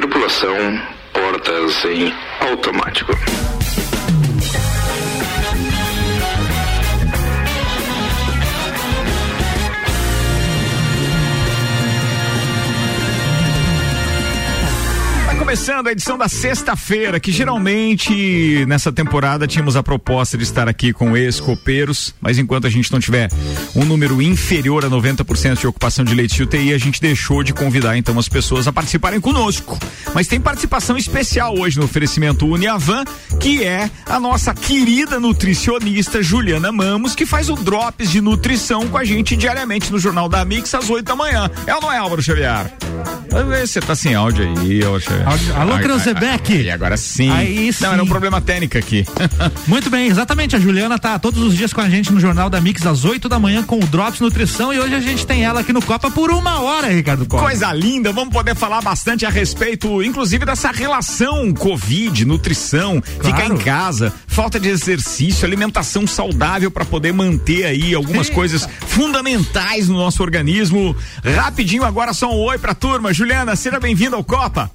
Tripulação, portas em automático. Começando a edição da sexta-feira, que geralmente nessa temporada tínhamos a proposta de estar aqui com ex-copeiros, mas enquanto a gente não tiver um número inferior a 90% de ocupação de leite de UTI, a gente deixou de convidar então as pessoas a participarem conosco. Mas tem participação especial hoje no oferecimento Uniavan, que é a nossa querida nutricionista Juliana Mamos, que faz o Drops de Nutrição com a gente diariamente no Jornal da Mix às 8 da manhã. É ou não é, Álvaro Xavier? Você tá sem áudio aí, Álvaro Xavier. Alô, Cranzebeck. E agora sim. Aí sim. Não, era um problema técnico aqui. Muito bem, exatamente. A Juliana tá todos os dias com a gente no Jornal da Mix às 8 da manhã com o Drops Nutrição e hoje a gente tem ela aqui no Copa por uma hora, Ricardo Copa. Coisa linda, vamos poder falar bastante a respeito, inclusive dessa relação Covid, nutrição, claro. ficar em casa, falta de exercício, alimentação saudável para poder manter aí algumas Eita. coisas fundamentais no nosso organismo. Rapidinho agora só um oi pra turma. Juliana, seja bem-vinda ao Copa.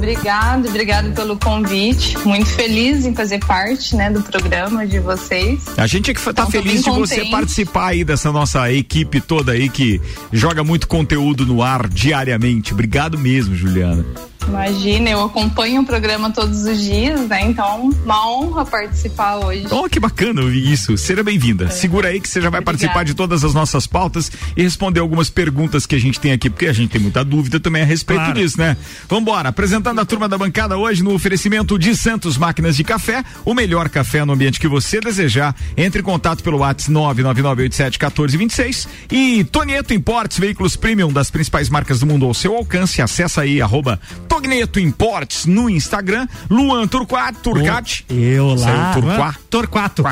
Obrigado, obrigado pelo convite. Muito feliz em fazer parte, né, do programa de vocês. A gente é que tá então, feliz de você participar aí dessa nossa equipe toda aí que joga muito conteúdo no ar diariamente. Obrigado mesmo, Juliana. Imagina, eu acompanho o programa todos os dias, né? Então, uma honra participar hoje. Oh, que bacana isso. Seja bem-vinda. É. Segura aí que você já vai Obrigada. participar de todas as nossas pautas e responder algumas perguntas que a gente tem aqui, porque a gente tem muita dúvida também a respeito claro. disso, né? Vambora, apresentando a turma da bancada hoje no oferecimento de Santos Máquinas de Café, o melhor café no ambiente que você desejar. Entre em contato pelo WhatsApp 999871426 e Tonieto Importes, veículos premium das principais marcas do mundo ao seu alcance. Acessa aí, arroba Togneto Importes no Instagram. Luan Turquat, Turcati. Eu lá. Turquá. Torquato.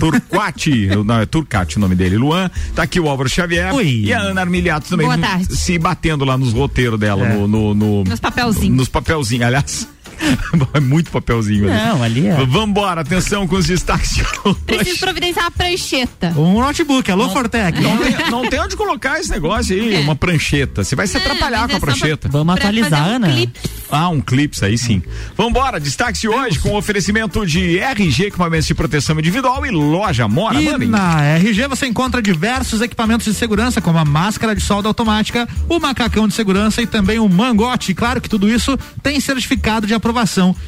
Turquati. Não, é Turcati o nome dele. Luan. Tá aqui o Álvaro Xavier. Oi. E a Ana Armiliato também. Boa tarde. Se batendo lá nos roteiros dela. É. No, no, no, nos papelzinhos. Nos papelzinhos, aliás. é muito papelzinho ali. Não, ali é. Vambora, atenção com os destaques de hoje. Preciso providenciar uma prancheta. Um notebook, alô, Fortec. Não, tem, não tem onde colocar esse negócio aí, é. uma prancheta. Você vai se atrapalhar com a é prancheta. Vamos atualizar, um né? Ah, um clipe, aí sim. Vambora, destaque de hoje com oferecimento de RG, equipamentos de proteção individual e loja Mora. E na RG você encontra diversos equipamentos de segurança, como a máscara de solda automática, o macacão de segurança e também o mangote. Claro que tudo isso tem certificado de aprovação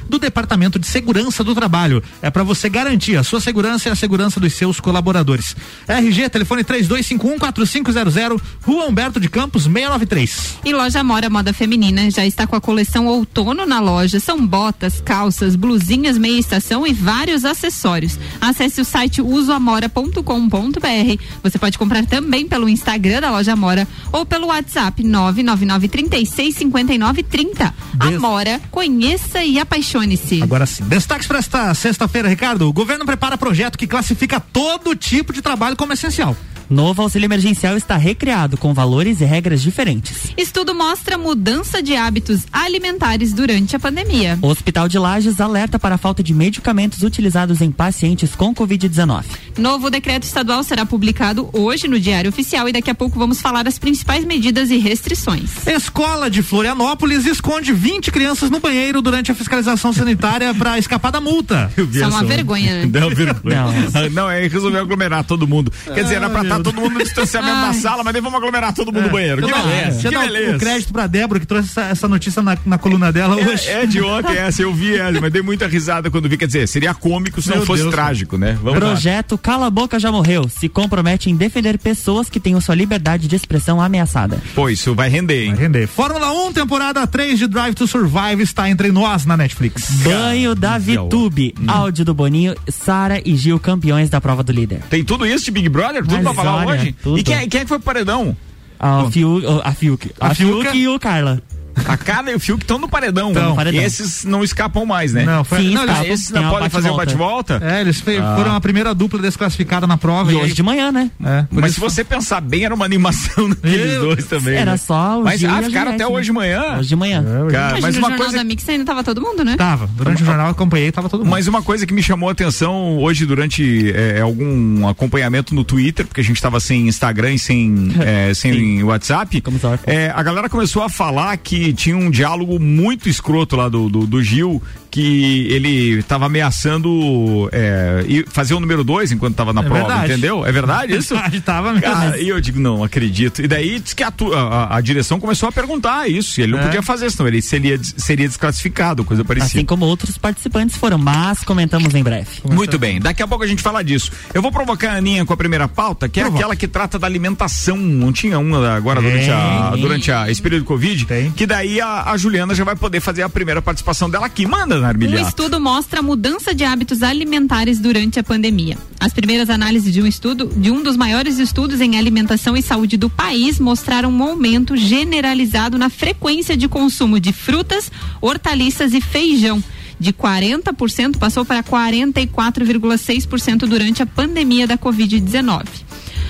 do Departamento de Segurança do Trabalho. É para você garantir a sua segurança e a segurança dos seus colaboradores. RG, telefone 32514500, Rua Humberto de Campos, 693. E loja Mora Moda Feminina já está com a coleção outono na loja. São botas, calças, blusinhas meia estação e vários acessórios. Acesse o site usoamora.com.br. Você pode comprar também pelo Instagram da loja Amora ou pelo WhatsApp 999 36 59 30. Des... Amora, conheça e apaixone-se. Agora sim. Destaques para esta sexta-feira, Ricardo. O governo prepara projeto que classifica todo tipo de trabalho como essencial. Novo auxílio emergencial está recriado com valores e regras diferentes. Estudo mostra mudança de hábitos alimentares durante a pandemia. O Hospital de Lages alerta para a falta de medicamentos utilizados em pacientes com Covid-19. Novo decreto estadual será publicado hoje no Diário Oficial e daqui a pouco vamos falar as principais medidas e restrições. Escola de Florianópolis esconde 20 crianças no banheiro durante a fiscalização sanitária para escapar da multa. Isso é uma vergonha, né? Não, vergonha. Não, não é resolveu aglomerar todo mundo. Quer dizer, era pra estar todo mundo no distanciamento na sala, mas nem vamos aglomerar todo mundo no banheiro. Que beleza. Que beleza. O crédito pra Débora que trouxe essa, essa notícia na, na, coluna dela é, hoje. É de ontem essa, eu vi ela, mas dei muita risada quando vi. Quer dizer, seria cômico se Meu não fosse Deus, trágico, né? Vamos Projeto lá. Cala a Boca Já Morreu se compromete em defender pessoas que tenham sua liberdade de expressão ameaçada. Pô, isso vai render, hein? Vai render. Fórmula 1, temporada 3 de Drive to Survive está entre nós na Netflix. Banho da VTube. Hum. Áudio do Boninho, Sara e Gil campeões da prova do líder. Tem tudo isso de Big Brother? Tudo Mas pra falar hoje? Tudo. E quem, quem é que foi pro paredão? A, Fiuk, a Fiuk. A, a Fiuk e o Carla. A Carla e o Fiuk estão no paredão. Então, paredão. Esses não escapam mais, né? Não, foi, Sim, não eles, esses não podem fazer o bate-volta? É, eles ah. foram a primeira dupla desclassificada na prova. E, e hoje aí... de manhã, né? É, Mas se você pensar bem, era uma animação daqueles Eu... dois também. Era né? só os Mas ah, ficaram até hoje de manhã? Hoje de manhã. É, Cara, mas, uma coisa... da Mix ainda tava todo mundo, né? Tava. Durante o jornal eu acompanhei, tava todo mundo. Mas uma coisa que me chamou a atenção hoje durante é, algum acompanhamento no Twitter, porque a gente tava sem Instagram e sem, é, sem WhatsApp, é, a galera começou a falar que tinha um diálogo muito escroto lá do, do, do Gil, que ele estava ameaçando é, fazer o número dois enquanto estava na É prova, verdade. entendeu? É verdade isso? Verdade, tava mesmo. Cara, e eu digo, não, acredito. E daí diz que a, a- a direção começou a perguntar isso, se ele não É. podia fazer, senão ele seria, seria desclassificado, coisa parecida. Assim como outros participantes foram, mas comentamos em breve. Muito bem, daqui a pouco a gente fala disso. Eu vou provocar a Aninha com a primeira pauta, que é Provoca. aquela que trata da alimentação. Não tinha uma agora durante, a, durante a, esse período de Covid? Tem. Que daí a, a Juliana já vai poder fazer a primeira participação dela aqui. Manda, Um Narmilhato. estudo mostra a mudança de hábitos alimentares durante a pandemia. As primeiras análises de um estudo, de um dos maiores estudos em alimentação e saúde do país, mostraram um aumento generalizado na frequência de consumo de frutas, hortaliças e feijão. De 40% passou para 44,6% durante a pandemia da Covid-19.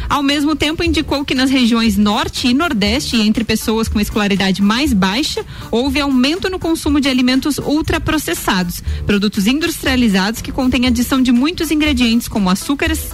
Ao mesmo tempo, indicou que nas regiões Norte e Nordeste, entre pessoas com escolaridade mais baixa, houve aumento no consumo de alimentos ultraprocessados, produtos industrializados que contêm adição de muitos ingredientes, como açúcares,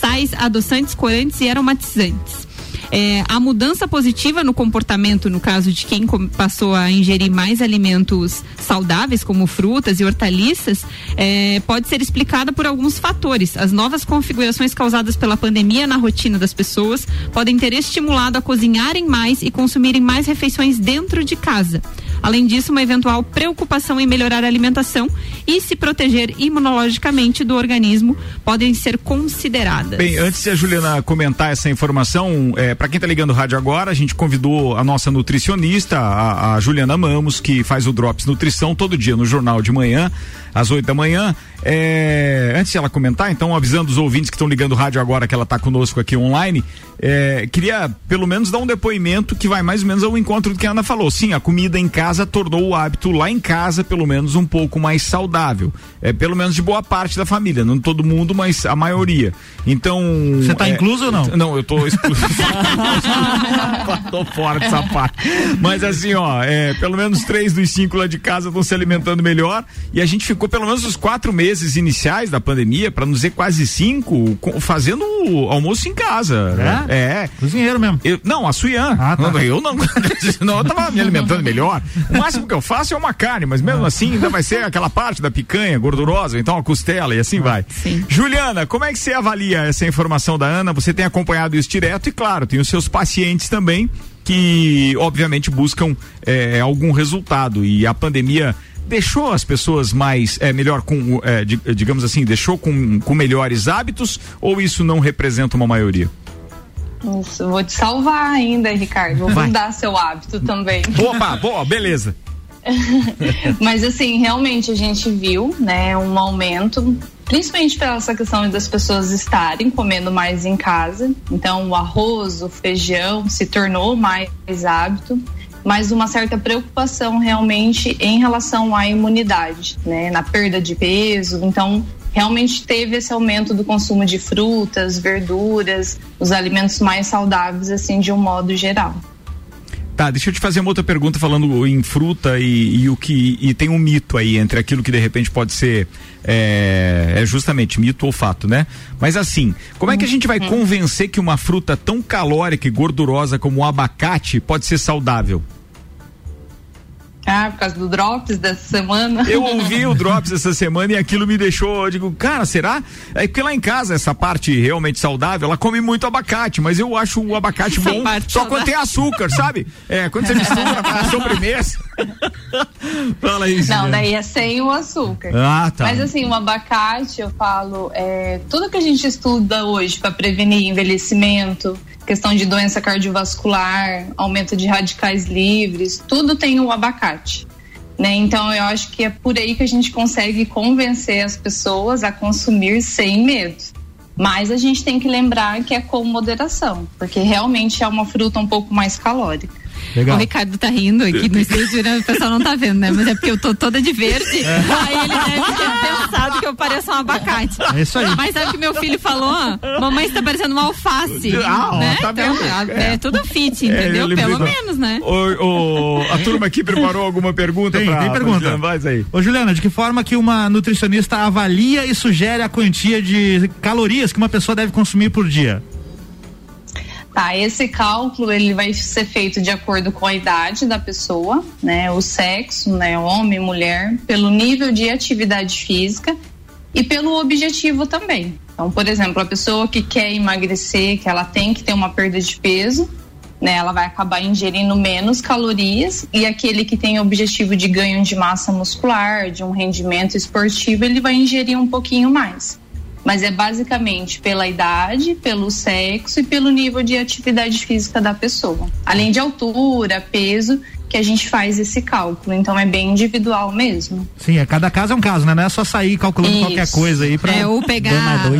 sais, adoçantes, corantes e aromatizantes. É, a mudança positiva no comportamento, no caso de quem passou a ingerir mais alimentos saudáveis, como frutas e hortaliças, é, pode ser explicada por alguns fatores. As novas configurações causadas pela pandemia na rotina das pessoas podem ter estimulado a cozinharem mais e consumirem mais refeições dentro de casa. Além disso, uma eventual preocupação em melhorar a alimentação e se proteger imunologicamente do organismo podem ser consideradas. Bem, antes de a Juliana comentar essa informação, é, para quem tá ligando o rádio agora, a gente convidou a nossa nutricionista, a, a Juliana Mamos, que faz o Drops Nutrição todo dia no jornal de manhã, às 8 da manhã. É, antes de ela comentar, então, avisando os ouvintes que estão ligando o rádio agora que ela está conosco aqui online, é, queria pelo menos dar um depoimento que vai mais ou menos ao encontro do que a Ana falou. Sim, a comida em casa tornou o hábito lá em casa, pelo menos, um pouco mais saudável. É, pelo menos de boa parte da família, não todo mundo, mas a maioria. Então. Você tá é, incluso ou não? Não, eu tô excluído. tô fora dessa parte. Mas assim, ó, é, pelo menos três dos cinco lá de casa estão se alimentando melhor. E a gente ficou pelo menos os quatro meses iniciais da pandemia, para não dizer quase cinco, fazendo almoço em casa. né? É. Cozinheiro mesmo. Eu- não, a Suian. Ah, tá. Não, Eu não. Senão eu tava me alimentando melhor. O máximo que eu faço é uma carne, mas mesmo assim ainda vai ser aquela parte da picanha gordurosa, então a costela e assim vai. Sim. Juliana, como é que você avalia essa informação da Ana? Você tem acompanhado isso direto e, claro, tem os seus pacientes também que, obviamente, buscam eh, algum resultado e a pandemia deixou as pessoas mais, é, melhor com, di- digamos assim, deixou com, com melhores hábitos ou isso não representa uma maioria? Vou te salvar ainda, Ricardo. Vou Vai. mudar seu hábito também. Opa, boa, beleza. Mas assim, realmente a gente viu, né, um aumento, principalmente pela essa questão das pessoas estarem comendo mais em casa. Então, o arroz, o feijão se tornou mais hábito, mas uma certa preocupação realmente em relação à imunidade, né, na perda de peso. Então, realmente teve esse aumento do consumo de frutas, verduras, os alimentos mais saudáveis assim de um modo geral. Tá, deixa eu te fazer uma outra pergunta falando em fruta e, e o que e tem um mito aí entre aquilo que de repente pode ser é, é justamente mito ou fato, né? Mas assim, como é que a gente vai convencer que uma fruta tão calórica e gordurosa como o abacate pode ser saudável? Ah, por causa do drops dessa semana. Eu ouvi o Drops essa semana e aquilo me deixou, eu digo, cara, será? É porque lá em casa, essa parte realmente saudável, ela come muito abacate, mas eu acho o abacate Essa bom só quando tem açúcar, sabe? É, quando você mistura pra sobremesa. Fala aí, Não, daí é sem o açúcar. Ah, tá. Mas assim, o abacate, eu falo, é, tudo que a gente estuda hoje para prevenir envelhecimento, questão de doença cardiovascular, aumento de radicais livres, tudo tem o abacate. Né? Então eu acho que é por aí que a gente consegue convencer as pessoas a consumir sem medo. Mas a gente tem que lembrar que é com moderação, porque realmente é uma fruta um pouco mais calórica. Legal. O Ricardo tá rindo aqui no estúdio, né? O pessoal não tá vendo, né? Mas é porque eu tô toda de verde. Aí ele deve ter pensado que eu pareço um abacate. É isso aí. Mas sabe o que meu filho falou? Mamãe está parecendo uma alface. Ah, ó, né? tá então, vendo? é, É. tudo fit, É, eu entendeu? lembrei Pelo menos, né? Ô, ô, a turma aqui preparou alguma pergunta Tem, pra, tem pra pergunta. Juliana? Vai aí. Ô Juliana, de que forma que uma nutricionista avalia e sugere a quantia de calorias que uma pessoa deve consumir por dia? Tá, esse cálculo ele vai ser feito de acordo com a idade da pessoa, né, o sexo, né, homem, mulher, pelo nível de atividade física e pelo objetivo também. Então, por exemplo, a pessoa que quer emagrecer, que ela tem que ter uma perda de peso, né, ela vai acabar ingerindo menos calorias e aquele que tem objetivo de ganho de massa muscular, de um rendimento esportivo, ele vai ingerir um pouquinho mais. Mas é basicamente pela idade, pelo sexo e pelo nível de atividade física da pessoa. Além de altura, peso que a gente faz esse cálculo. Então é bem individual mesmo. Sim, é cada caso é um caso, né? Não é só sair calculando Isso. qualquer coisa aí pra. É, ou pegar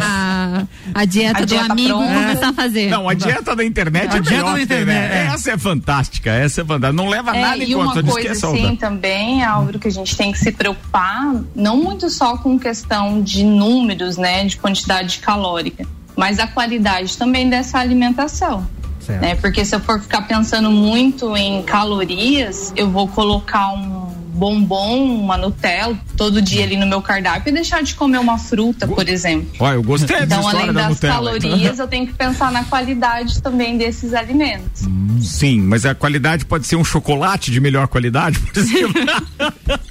a, a dieta A do dieta amigo pronta. e começar a fazer. Não, a dieta da internet A é dieta melhor da internet, né? é. Essa é fantástica, essa é fantástica. Não leva É, nada em e uma conta, diz que coisa é saudável. também, Álvaro, que a gente tem que se preocupar, não muito só com questão de números, né, de quantidade calórica, mas a qualidade também dessa alimentação. Certo. Né? Porque se eu for ficar pensando muito em calorias, eu vou colocar um bombom, uma Nutella todo dia ali no meu cardápio e deixar de comer uma fruta, por exemplo. Olha, eu gostei dessa Então, além da das Nutella. calorias, eu tenho que pensar na qualidade também desses alimentos. Sim, mas a qualidade pode ser um chocolate de melhor qualidade, por exemplo.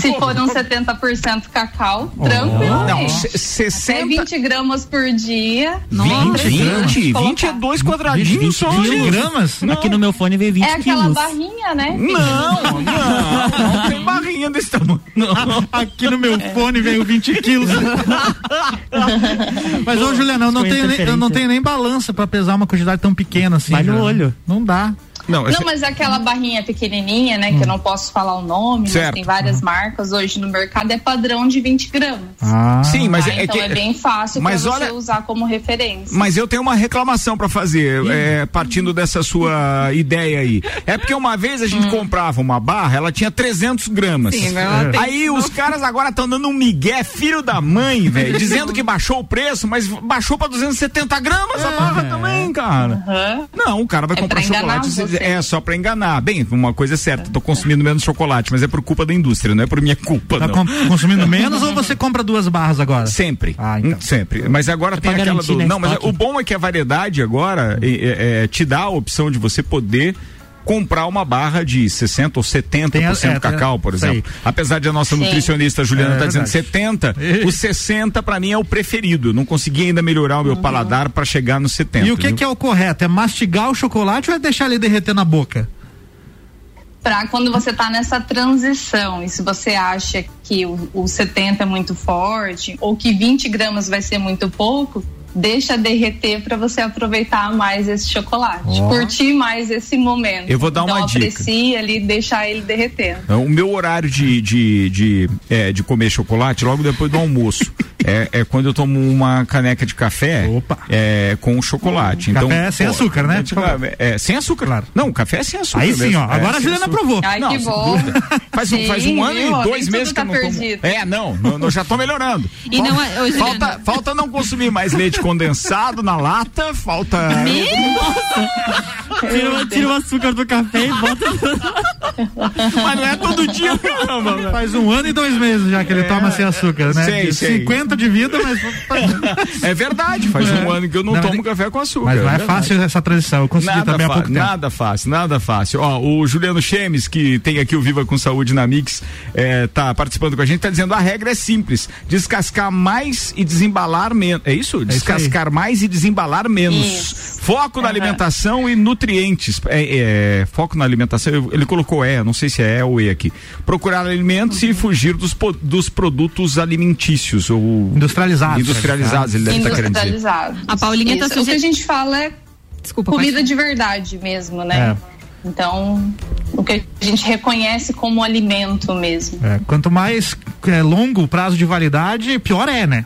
Se for um 70% cacau, tranquilo. Não, Até 60. 20 gramas por dia. 20, 20, Colocar. 20 é dois quadradinhos só. 20 gente. gramas? Aqui no meu fone veio 20 É aquela quilos. barrinha, né? Não, não, não tem barrinha desse tamanho. Não. Aqui no meu fone veio 20 quilos. Mas, ô, Juliana, eu não, tenho nem, eu não tenho nem balança pra pesar uma quantidade tão pequena assim. Vai no olho. Não dá. Não, Não, mas é aquela barrinha pequenininha, né? Que eu não posso falar o nome, Certo. mas tem várias marcas hoje no mercado, é padrão de 20 gramas. Ah. Sim, mas tá? é, é então que. é bem fácil mas pra você olha- usar como referência. Mas eu tenho uma reclamação pra fazer, é, partindo dessa sua ideia aí. É porque uma vez a gente comprava uma barra, ela tinha 300 gramas. Sim, tem- Aí os caras agora estão dando um migué, filho da mãe, velho, dizendo que baixou o preço, mas baixou pra 270 gramas a barra também, cara. Aham. Não, o cara vai É comprar chocolate. você. É só pra enganar. Bem, uma coisa é certa, tô consumindo menos chocolate, mas é por culpa da indústria, não é por minha culpa, Tá não. com- consumindo menos ou você compra duas barras agora? Sempre. Ah, então. Hum, Sempre. Mas agora tem pra aquela do. né, Não, mas o bom é que a variedade agora é, é, é, te dá a opção de você poder comprar uma barra de 60 ou 70% Tem é, cacau, por exemplo. aí. Apesar de a nossa Sim. nutricionista Juliana É tá dizendo verdade. 70, o 60 pra mim é o preferido. Não consegui ainda melhorar o meu paladar pra chegar no 70. E o que, que é o correto? É mastigar o chocolate ou é deixar ele derreter na boca? Pra quando você tá nessa transição e se você acha que o, o 70 é muito forte ou que 20 gramas vai ser muito pouco, deixa derreter para você aproveitar mais esse chocolate, Ó. curtir mais esse momento. Eu vou dar então, uma dica. aprecia ali, deixar ele derreter. O meu horário de, de, de, é, de comer chocolate logo depois do almoço. é, é quando eu tomo uma caneca de café Opa. É, com chocolate. Então, Café sem açúcar, né? é, tipo, é, sem açúcar. Claro. Não, café é sem açúcar. Aí sim, mesmo. ó. É, Agora a sem Juliana provou. Ai, Não, que bom. Faz, um, faz um Sim, ano viu? e dois Nem meses que eu tá não tomo. perdido. É, não, não, eu já tô melhorando. E não é- ô, Juliana. falta, falta não consumir mais leite condensado na lata, falta. Tira, tira o açúcar do café e bota. Mas não é todo dia, caramba. Faz um ano e dois meses já que ele toma sem açúcar, né? sei, sei. 50 de vida, mas. É verdade, faz um ano que eu não, Não, tomo café com açúcar. Mas não é verdade. fácil essa transição. Eu consegui Nada, também há pouco tempo. nada fácil, nada fácil. Ó, o Juliano Chemes, que tem aqui o Viva com Saúde na Mix, é, tá participando com a gente, tá dizendo a regra é simples: descascar mais e desembalar menos. É isso? Descascar mais e desembalar menos. Isso. Foco na Aham. alimentação e nutrientes. É, é, foco na alimentação, ele colocou é, não sei se é E ou E aqui. Procurar alimentos e fugir dos, dos produtos alimentícios ou Industrializados. industrializados, ele deve estar querendo dizer. Industrializado. A Paulinha tá Isso. O que a gente fala é Desculpa, pode comida de verdade mesmo, né? É. Então, o que a gente reconhece como alimento mesmo. É, quanto mais é, longo o prazo de validade, pior é, né?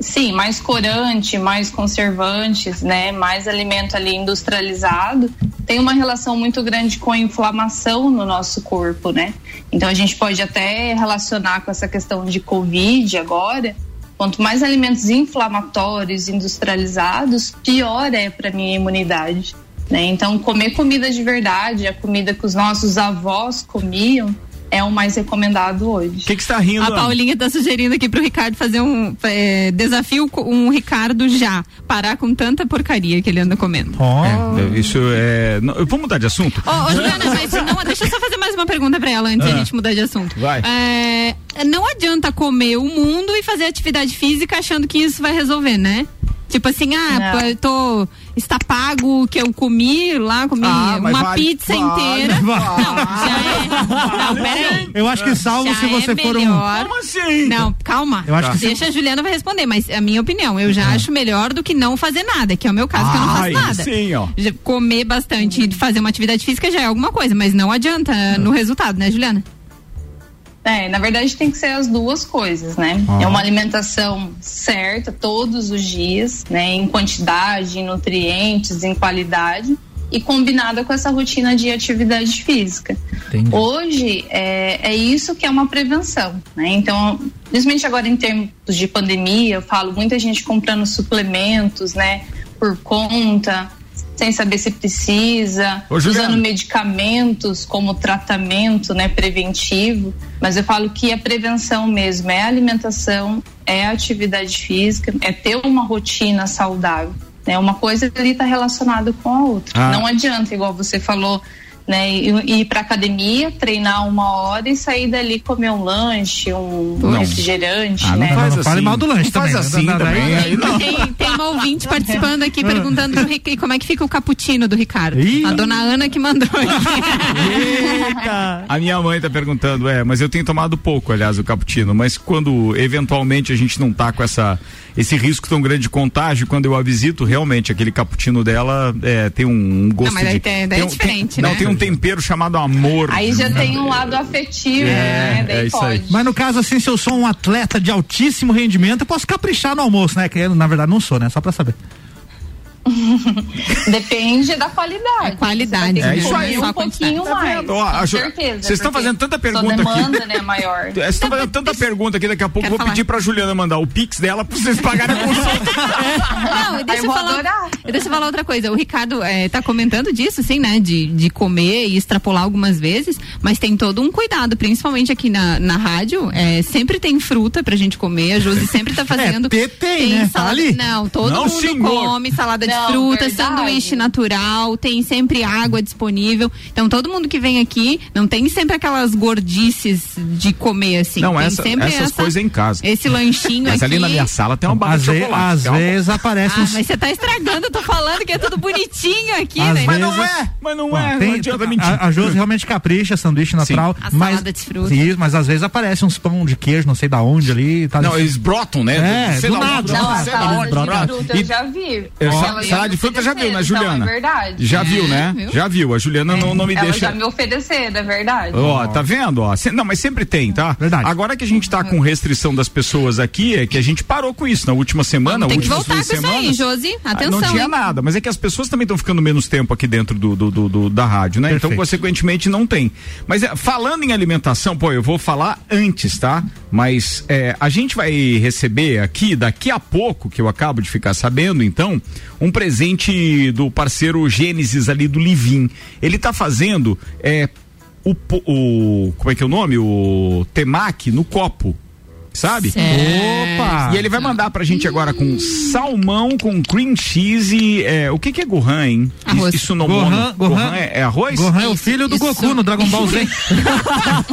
Sim, mais corante, mais conservantes, né? Mais alimento ali industrializado. Tem uma relação muito grande com a inflamação no nosso corpo, né? Então a gente pode até relacionar com essa questão de Covid agora. Quanto mais alimentos inflamatórios, industrializados, pior é para minha imunidade. Né? Então, comer comida de verdade, a comida que os nossos avós comiam, é o mais recomendado hoje. O que que está rindo? A? Paulinha tá sugerindo aqui pro Ricardo fazer um é, desafio com um Ricardo já. Parar com tanta porcaria que ele anda comendo. Ó. É, isso é. não, vamos mudar de assunto? Ô, ô, Juliana, mas não, deixa eu só fazer mais uma pergunta pra ela antes da Ah. gente mudar de assunto. Vai. É, não adianta comer o mundo e fazer atividade física achando que isso vai resolver, né? Tipo assim, ah, Não. eu tô. Está pago o que eu comi lá, comi Ah, uma vale- pizza vale- inteira. vale. Não, já é. Não, peraí. Eu acho que salvo Já se você é for um. melhor. Como assim? Não, calma. Eu acho que se- Deixa a Juliana vai responder, mas a minha opinião, eu já acho melhor do que não fazer nada, que é o meu caso, que eu não faço nada. sim, ó. Comer bastante e fazer uma atividade física já é alguma coisa, mas não adianta no resultado, né, Juliana? É, na verdade tem que ser as duas coisas, né? É uma alimentação certa todos os dias, né? Em quantidade, em nutrientes, em qualidade e combinada com essa rotina de atividade física. Entendi. Hoje é, é isso que é uma prevenção, né? Então, principalmente agora em termos de pandemia, eu falo muita gente comprando suplementos, né? Por conta, sem saber se precisa, Ô, usando medicamentos como tratamento, né? Preventivo. Mas eu falo que a prevenção mesmo é a alimentação, é a atividade física, é ter uma rotina saudável. Né? Uma coisa ali está relacionada com a outra. Ah. Não adianta, igual você falou, né, ir, ir para academia, treinar uma hora e sair dali comer um lanche, um Não. refrigerante, Ah, não né? faz Não, não fale assim. mal do lanche Não faz também, né? assim Não, não, também. não, aí não. Tem, tem uma ouvinte participando aqui perguntando pro Ric- como é que fica o cappuccino do Ricardo. Ih. A dona Ana que mandou. Eita! A minha mãe tá perguntando, é, mas eu tenho tomado pouco, aliás, o cappuccino, mas quando eventualmente a gente não tá com essa esse risco tão grande de contágio, quando eu a visito, realmente aquele cappuccino dela é, tem um, um gosto mas aí de tem- daí é um- diferente, Não, né? tem um tempero chamado amor. Aí já tem um lado afetivo, É, né? Daí é isso aí. pode. Mas no caso, assim, se eu sou um atleta de altíssimo rendimento, eu posso caprichar no almoço, né? Que eu, na verdade, não sou, né? Só pra saber. Depende da qualidade. É qualidade, É isso aí. um Só pouquinho Tá mais. vendo? Ó, a com Ju- certeza. vocês estão fazendo tanta pergunta aqui. demanda, né, maior. Vocês estão fazendo tanta pergunta aqui, daqui a pouco eu Quero vou falar. pedir pra Juliana mandar o pix dela pra vocês pagarem a consulta. Não, deixa eu falar. adorar. Deixa eu falar outra coisa. O Ricardo é, tá comentando disso, sim, né? De, de comer e extrapolar algumas vezes, mas tem todo um cuidado, principalmente aqui na, na rádio. É, sempre tem fruta pra gente comer. A Josi sempre tá fazendo. ter tem, né? Tá salada- ali. Não, todo Não, mundo senhor. come salada de Não, fruta, verdade. sanduíche natural, tem sempre água disponível. Então todo mundo que vem aqui não tem sempre aquelas gordices de comer assim. Não, tem essa- sempre essas essa- coisas em casa. Esse lanchinho Mas aqui. ali na minha sala tem uma barra Às, de chocolate. às calma. vezes aparece Ah, uns. mas você tá estragando, eu tô falando que é tudo bonitinho aqui, Às né? Mas não é, mas não Ó, é, tem- não adianta mentir. a, a Josi realmente capricha, sanduíche natural. A mas, salada de fruta. Isso, mas às vezes aparece uns pão de queijo, não sei da onde ali. Tá Não, eles brotam, né? É, Sei do lá, nada. Não, sei onde, fruta eu já vi. Eu salada de fruta já viu, né, oferecer, Juliana? Então, é verdade. Já viu, né? viu? Já viu. A Juliana não, não me Ela deixa. já me oferecer, é verdade. Ó, tá vendo? Ó, não, mas sempre tem, tá? Verdade. Agora que a gente tá com restrição das pessoas aqui, é que a gente parou com isso na última semana, Tem que últimas voltar com isso aí. Josi. Ah, Atenção, Não tinha hein? nada, mas é que as pessoas também estão ficando menos tempo aqui dentro do, do- do- do- da rádio, né? Então, Perfeito. consequentemente, não tem. Mas é, falando em alimentação, pô, eu vou falar antes, tá? Mas é, a gente vai receber aqui, daqui a pouco, que eu acabo de ficar sabendo, então, um presente do parceiro Gênesis ali do Livim. Ele tá fazendo é, o, o. Como é que é o nome? O temaki no copo. Sabe? Opa! E ele vai mandar pra gente agora com salmão, com cream cheese. É, o que que é gohan, hein? Arroz. Isso não Gohan, Gohan, é, é arroz? Gohan é o filho do isso. Goku no Dragon Ball Z.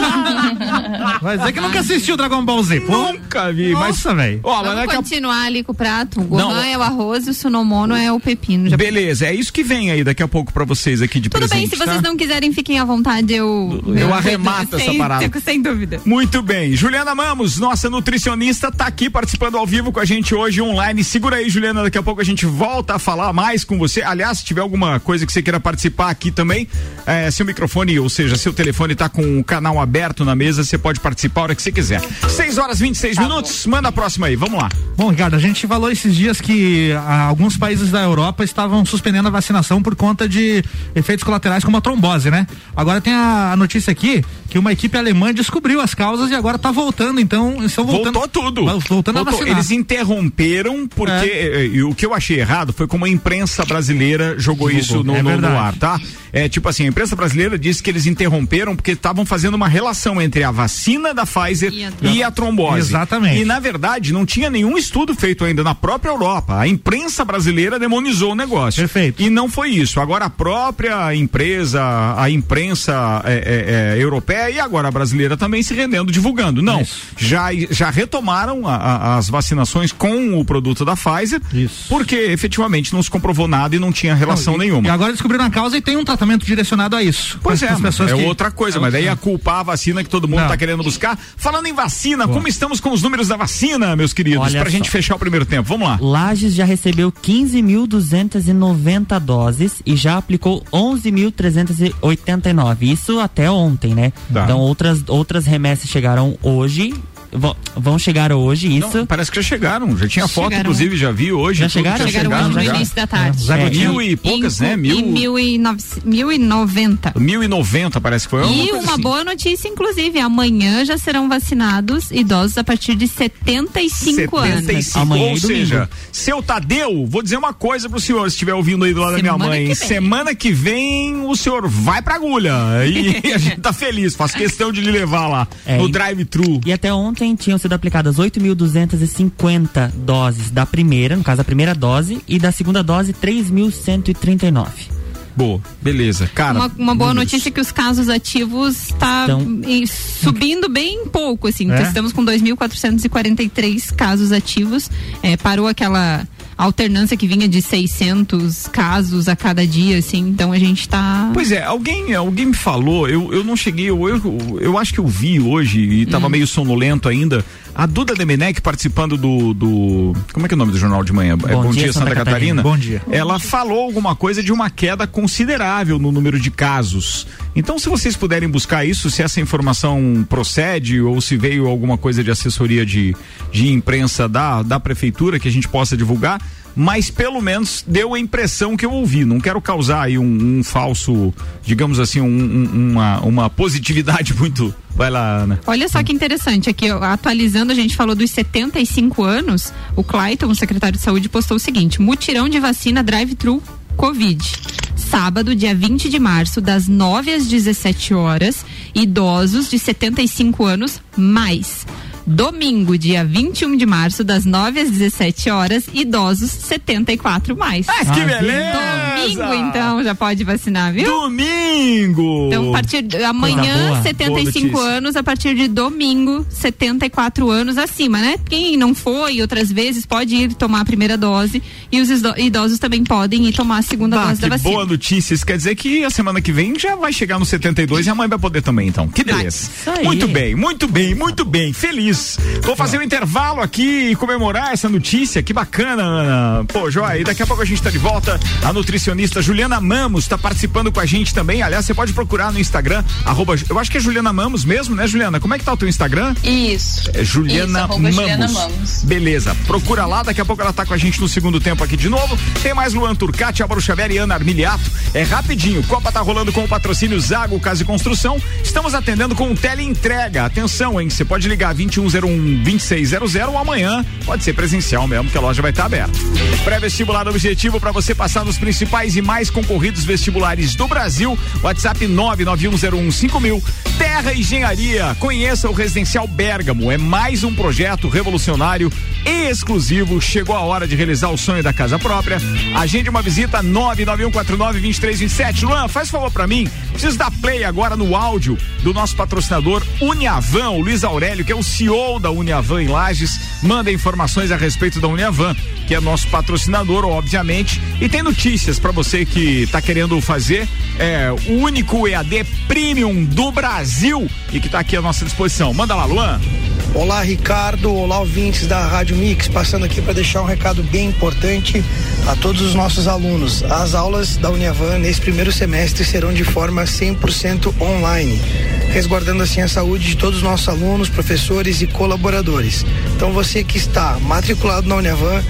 Vai dizer que nunca assistiu Dragon Ball Z, pô. Nunca vi, mas. Nossa, velho. Ó, mas Vamos daqui a continuar ali com o prato. O Gohan Não. é o arroz e o Sunomono é o pepino. Já- Beleza, é isso que vem aí daqui a pouco pra vocês aqui de Tudo bem, presente, se vocês tá? não quiserem, fiquem à vontade. Eu, Eu arremato essa sem, parada. Sem dúvida. Muito bem. Juliana Mamos, nossa nutricionista, tá aqui participando ao vivo com a gente hoje online. Segura aí, Juliana, daqui a pouco a gente volta a falar mais com você. Aliás, se tiver alguma coisa que você queira participar aqui também, é, seu microfone, ou seja, seu telefone tá com o canal aberto na mesa, você pode participar a hora que você quiser. 6 horas 26 minutos, manda a próxima aí, vamos lá. Bom, Ricardo, a gente falou esses dias que ah, alguns países da Europa estavam suspendendo a vacinação por conta de efeitos colaterais como a trombose, né? Agora tem a, a notícia aqui que uma equipe alemã descobriu as causas e agora está voltando, então estão voltando. Voltou tudo. Voltando Voltou. a vacinar. Eles interromperam porque É. eh, e o que eu achei errado foi como a imprensa brasileira jogou, Divulgou. isso no, É no- no ar, tá? É tipo assim, a imprensa brasileira disse que eles interromperam porque estavam fazendo uma relação entre a vacina da Pfizer E a e a trombose. Exatamente. E na verdade não tinha nenhum estudo feito ainda na própria Europa. A imprensa brasileira demonizou o negócio. Perfeito. E não foi isso. Agora a própria empresa, a imprensa é, é, é, e agora a brasileira também se rendendo, divulgando. Não, Isso. já, já retomaram a- a- as vacinações com o produto da Pfizer, Isso. porque efetivamente não se comprovou nada e não tinha relação E- nenhuma. E agora descobriram a causa e tem um tratamento direcionado a isso. Pois Para é, as pessoas é que- outra coisa, mas daí a culpar a vacina que todo mundo Não. está querendo buscar. Falando em vacina, como estamos com os números da vacina, meus queridos? Olha pra gente fechar o primeiro tempo. Vamos lá. Lages já recebeu 15.290 doses e já aplicou 11.389. Isso até ontem, né? Tá. Então outras, outras remessas chegaram hoje. Vão- chegar hoje, isso. Não, parece que já chegaram. Já tinha foto, Chegaram. inclusive, já vi hoje. Já chegaram? que Chegaram hoje no já. início da tarde. Zé É, Gotinha. Mil e poucas, né? Mil, E mil e, nove, mil e noventa. mil e noventa, parece que foi. E uma assim. boa notícia, inclusive, amanhã já serão vacinados idosos a partir de 75, anos. 75, Amanhã ou domingo. seja, seu Tadeu, vou dizer uma coisa pro senhor, se estiver ouvindo aí do lado da minha Semana mãe. que. Semana que vem o senhor vai pra agulha. E a gente tá feliz, faço questão de lhe levar lá É, no drive-thru. E até ontem tinham sido aplicadas 8.250 doses da primeira, no caso a primeira dose, e da segunda dose 3.139. Boa, beleza. Cara, Uma, uma boa números. notícia é que os casos ativos tá Então- subindo bem pouco, assim. É? Estamos com 2.443 casos ativos. É, parou aquela alternância que vinha de 600 casos a cada dia, assim. Então a gente tá... Pois é, alguém, alguém me falou, eu, eu não cheguei, eu, eu, eu acho que eu vi hoje e Hum. tava meio sonolento ainda. A Duda Demenec participando do, do. Como é que é o nome do jornal de manhã? é Bom Dia, Santa, Catarina. Bom dia. Ela falou alguma coisa de uma queda considerável no número de casos. Então, se vocês puderem buscar isso, se essa informação procede ou se veio alguma coisa de assessoria de, de imprensa da, da prefeitura que a gente possa divulgar, mas pelo menos deu a impressão que eu ouvi. Não quero causar aí um, um falso, digamos assim, um- um- uma, uma positividade muito. Vai lá, Ana. Olha só que interessante, aqui atualizando, a gente falou dos 75 anos, o Clayton, o secretário de saúde, postou o seguinte: mutirão de vacina drive-thru Covid. Sábado, dia 20 de março, das 9 às 17 horas, idosos de 75 anos mais. Domingo, dia 21 de março, das 9 às 17 horas, idosos 74 mais. Mas que beleza! Domingo, então, já pode vacinar, viu? Domingo! Então, a partir de amanhã, boa. 75 Boa anos, a partir de domingo, 74 anos acima, né? Quem não foi outras vezes pode ir tomar a primeira dose e os ido- idosos também podem ir tomar a segunda Bah, dose da que vacina. boa notícia. Isso quer dizer que a semana que vem já vai chegar no 72 e a mãe vai poder também, então. Que beleza. Muito bem, muito bem, muito bem. Feliz. Vou fazer um intervalo aqui e comemorar essa notícia. Que bacana, Ana. Pô, Joia, e daqui a pouco a gente tá de volta. A nutricionista Juliana Mamos está participando com a gente também. Aliás, você pode procurar no Instagram, arroba, eu acho que é Juliana Mamos mesmo, né, Juliana? Como é que tá o teu Instagram? Isso. É Juliana, Isso, Mamos. Juliana Mamos. Beleza, procura lá, daqui a pouco ela tá com a gente no segundo tempo aqui de novo. Tem mais Luan Turcati, Álvaro Xavier e Ana Armiliato. É rapidinho, Copa tá rolando com o patrocínio Zago Casa e Construção. Estamos atendendo com teleentrega. Atenção, hein? Você pode ligar 2101 2600 ou amanhã pode ser presencial mesmo, que a loja vai estar aberta. Pré-vestibular objetivo para você passar nos principais e mais concorridos vestibulares do Brasil. WhatsApp 991015000. Terra Engenharia. Conheça o Residencial Bergamo. É mais um projeto revolucionário e exclusivo. Chegou a hora de realizar o sonho da casa própria. Agende uma visita 991492327. Luan, faz favor para mim. Preciso dar play agora no áudio do nosso patrocinador Uniavan, o Luiz Aurélio, que é o CEO da Uniavan em Lages. Manda informações a respeito da Uniavan, que é nosso patrocinador, obviamente. E tem notícias para você que está querendo fazer é, o único EAD Premium do Brasil e que está aqui à nossa disposição. Manda lá, Luan. Olá, Ricardo. Olá, ouvintes da Rádio Mix. Passando aqui para deixar um recado bem importante a todos os nossos alunos. As aulas da Uniavan nesse primeiro semestre serão de forma 100% online, resguardando assim a saúde de todos os nossos alunos, professores e colaboradores. Então, você que está matriculado na Uniavan,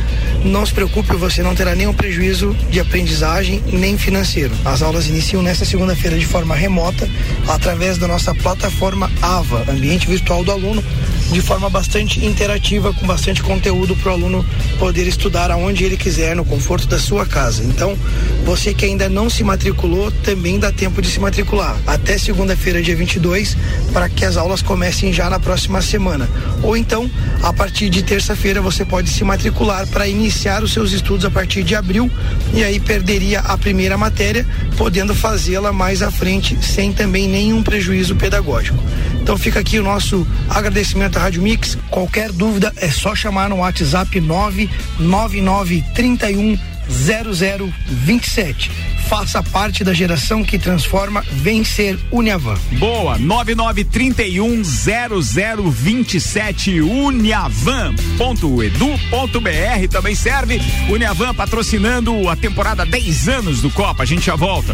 não se preocupe, você não terá nenhum prejuízo de aprendizagem nem financeiro. As aulas iniciam nesta segunda-feira de forma remota, através da nossa plataforma AVA, Ambiente Virtual do Aluno, de forma bastante interativa, com bastante conteúdo para o aluno poder estudar aonde ele quiser, no conforto da sua casa. Então, você que ainda não se matriculou, também dá tempo de se matricular. Até segunda-feira, dia 22, para que as aulas comecem já na próxima semana. Ou então, a partir de terça-feira, você pode se matricular para iniciar os seus estudos a partir de abril e aí perderia a primeira matéria, podendo fazê-la mais à frente, sem também nenhum prejuízo pedagógico. Então fica aqui o nosso agradecimento à Rádio Mix. Qualquer dúvida é só chamar no WhatsApp 99931 0027. Faça parte da geração que transforma Vencer Uniavan. Boa, 99310027 uniavan.edu.br também serve. Uniavan patrocinando a temporada 10 anos do Copa. A gente já volta.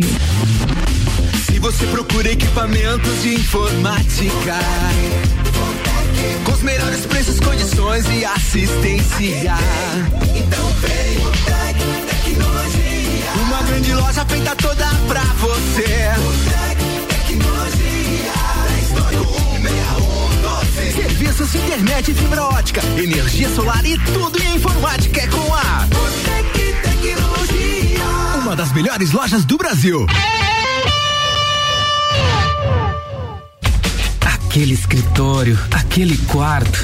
Se você procura equipamentos de informática, com os melhores preços, condições e assistência, então vem o Tec Tecnologia. Uma grande loja feita toda pra você. O Tec Tecnologia. 32616112. Serviços de internet fibra ótica, energia solar e tudo em informática é com a Tec Tecnologia. Uma das melhores lojas do Brasil. Aquele escritório, aquele quarto,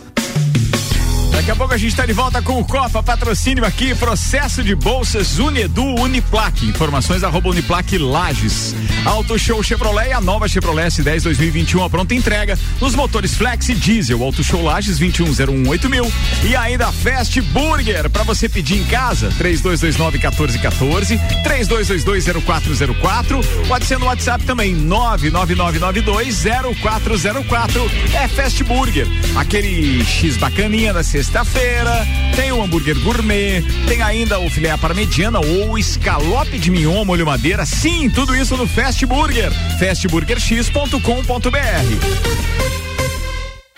Daqui a pouco a gente está de volta com o Copa, patrocínio aqui, processo de bolsas Unedu Uniplaque. Informações arroba Uniplaque Lages. Auto Show Chevrolet, a nova Chevrolet S10 2021, a pronta entrega nos motores Flex e Diesel. Auto Show Lages 21018000 mil. E ainda Fast Burger, para você pedir em casa, 3229 1414, 32220404. Pode ser no WhatsApp também, 999920404. É Fast Burger, aquele X bacaninha da sexta-feira, tem o hambúrguer gourmet, tem ainda o filé à parmegiana ou escalope de mignon molho madeira. Sim, tudo isso no Fast Burger. fastburgerx.com.br.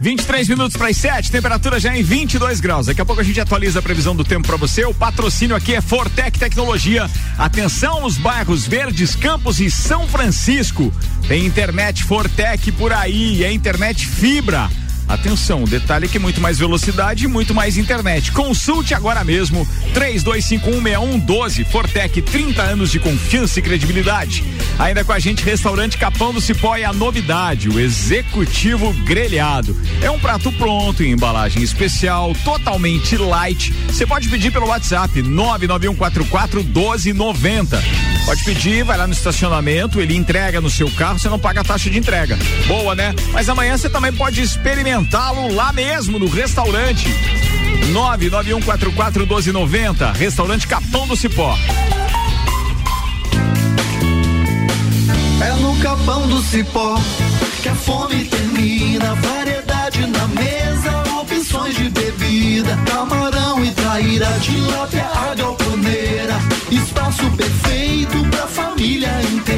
23 minutos para as 7, temperatura já em 22 graus. Daqui a pouco a gente atualiza a previsão do tempo para você. O patrocínio aqui é Fortec Tecnologia. Atenção os bairros Verdes, Campos e São Francisco. Tem internet Fortec por aí, é internet fibra Atenção, detalhe que muito mais velocidade e muito mais internet. Consulte agora mesmo 32516112 Fortec 30 anos de confiança e credibilidade. Ainda com a gente restaurante Capão do Cipó e a novidade, o executivo grelhado. É um prato pronto em embalagem especial, totalmente light. Você pode pedir pelo WhatsApp 99144 1290. Pode pedir, vai lá no estacionamento, ele entrega no seu carro, você não paga a taxa de entrega. Boa, né? Mas amanhã você também pode experimentar experimentá-lo lá mesmo no restaurante. 991441290, restaurante Capão do Cipó. É no Capão do Cipó que a fome termina, variedade na mesa, opções de bebida, camarão e traíra, tilápia, a galponeira, espaço perfeito pra família inteira.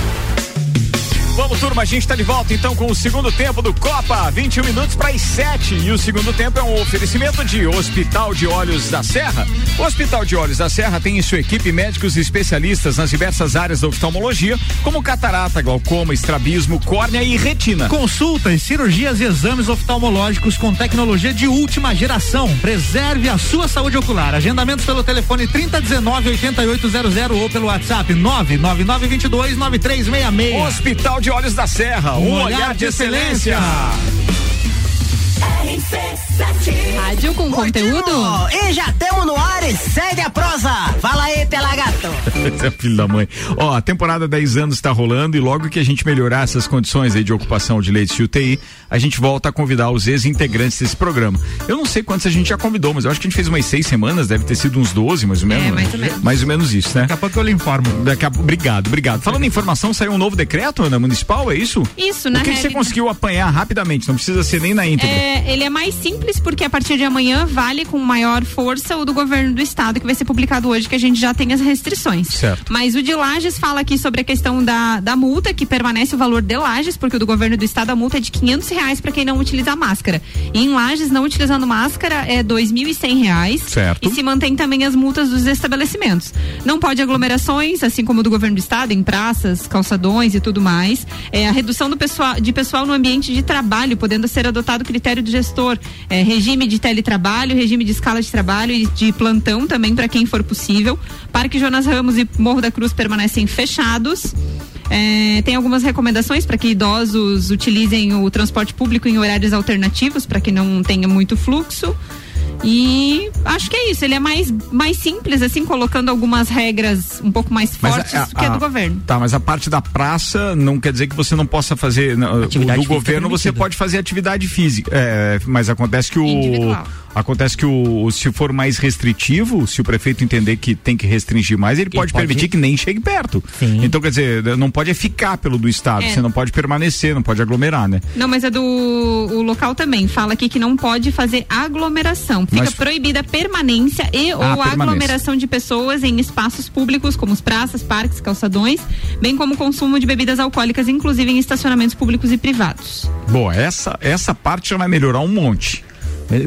Vamos, turma, a gente está de volta então com o segundo tempo do Copa, 21 minutos para as 7. E o segundo tempo é um oferecimento de Hospital de Olhos da Serra. O Hospital de Olhos da Serra tem em sua equipe médicos especialistas nas diversas áreas da oftalmologia, como catarata, glaucoma, estrabismo, córnea e retina. Consultas, cirurgias e exames oftalmológicos com tecnologia de última geração. Preserve a sua saúde ocular. Agendamentos pelo telefone 3019 8800 ou pelo WhatsApp 99922 9366. Hospital de Olhos da Serra, um, Um olhar, olhar de de excelência. Rádio com conteúdo? E já tamo no ar e segue a prosa. Fala aí, pela gato. É filho da mãe. Ó, a temporada 10 anos está rolando e logo que a gente melhorar essas condições aí de ocupação de leitos de UTI, a gente volta a convidar os ex-integrantes desse programa. Eu não sei quantos a gente já convidou, mas eu acho que a gente fez umas seis semanas, deve ter sido uns 12, mais ou menos. É, mais ou menos. Mais ou menos isso, né? Daqui a pouco eu lhe informo. Daqui a... Obrigado, obrigado. Falando em informação, saiu um novo decreto, Ana Municipal, é isso? Isso, na O que, que você realidade- conseguiu apanhar rapidamente? Não precisa ser nem na íntegra. É, ele é mais simples porque a partir de amanhã vale com maior força o do governo do estado que vai ser publicado hoje que a gente já tem as restrições. Certo. Mas o de Lages fala aqui sobre a questão da, da multa que permanece o valor de Lages porque o do governo do estado a multa é de quinhentos reais para quem não utiliza máscara. E em Lages não utilizando máscara é dois mil e cem reais. Certo. E se mantém também as multas dos estabelecimentos. Não pode aglomerações, assim como o do governo do estado, em praças, calçadões e tudo mais. É, a redução do pessoal, de pessoal no ambiente de trabalho, podendo ser adotado o critério do gestor. É, regime de teletrabalho, regime de escala de trabalho e de plantão também para quem for possível. Parque Jonas Ramos e Morro da Cruz permanecem fechados. É, tem algumas recomendações para que idosos utilizem o transporte público em horários alternativos, para que não tenha muito fluxo. E acho que é isso. Ele é mais, mais simples, assim, colocando algumas regras um pouco mais Mas fortes a- do que a a- do governo. Tá, mas a parte da praça não quer dizer que você não possa fazer. Atividade o do governo você permitida. pode fazer atividade física. é, mas acontece que o. Individual. Acontece que o. Se for mais restritivo, se o prefeito entender que tem que restringir mais, ele, pode, pode- permitir que nem chegue perto. Sim. Então, quer dizer, não pode é ficar pelo do Estado. É. Você não pode permanecer, não pode aglomerar, né? Não, mas é do o local também. Fala aqui que não pode fazer aglomeração. Fica Mas- proibida a permanência e ou permanência. aglomeração de pessoas em espaços públicos, como as praças, parques, calçadões, bem como o consumo de bebidas alcoólicas, inclusive em estacionamentos públicos e privados. Boa, essa, essa parte já vai melhorar um monte.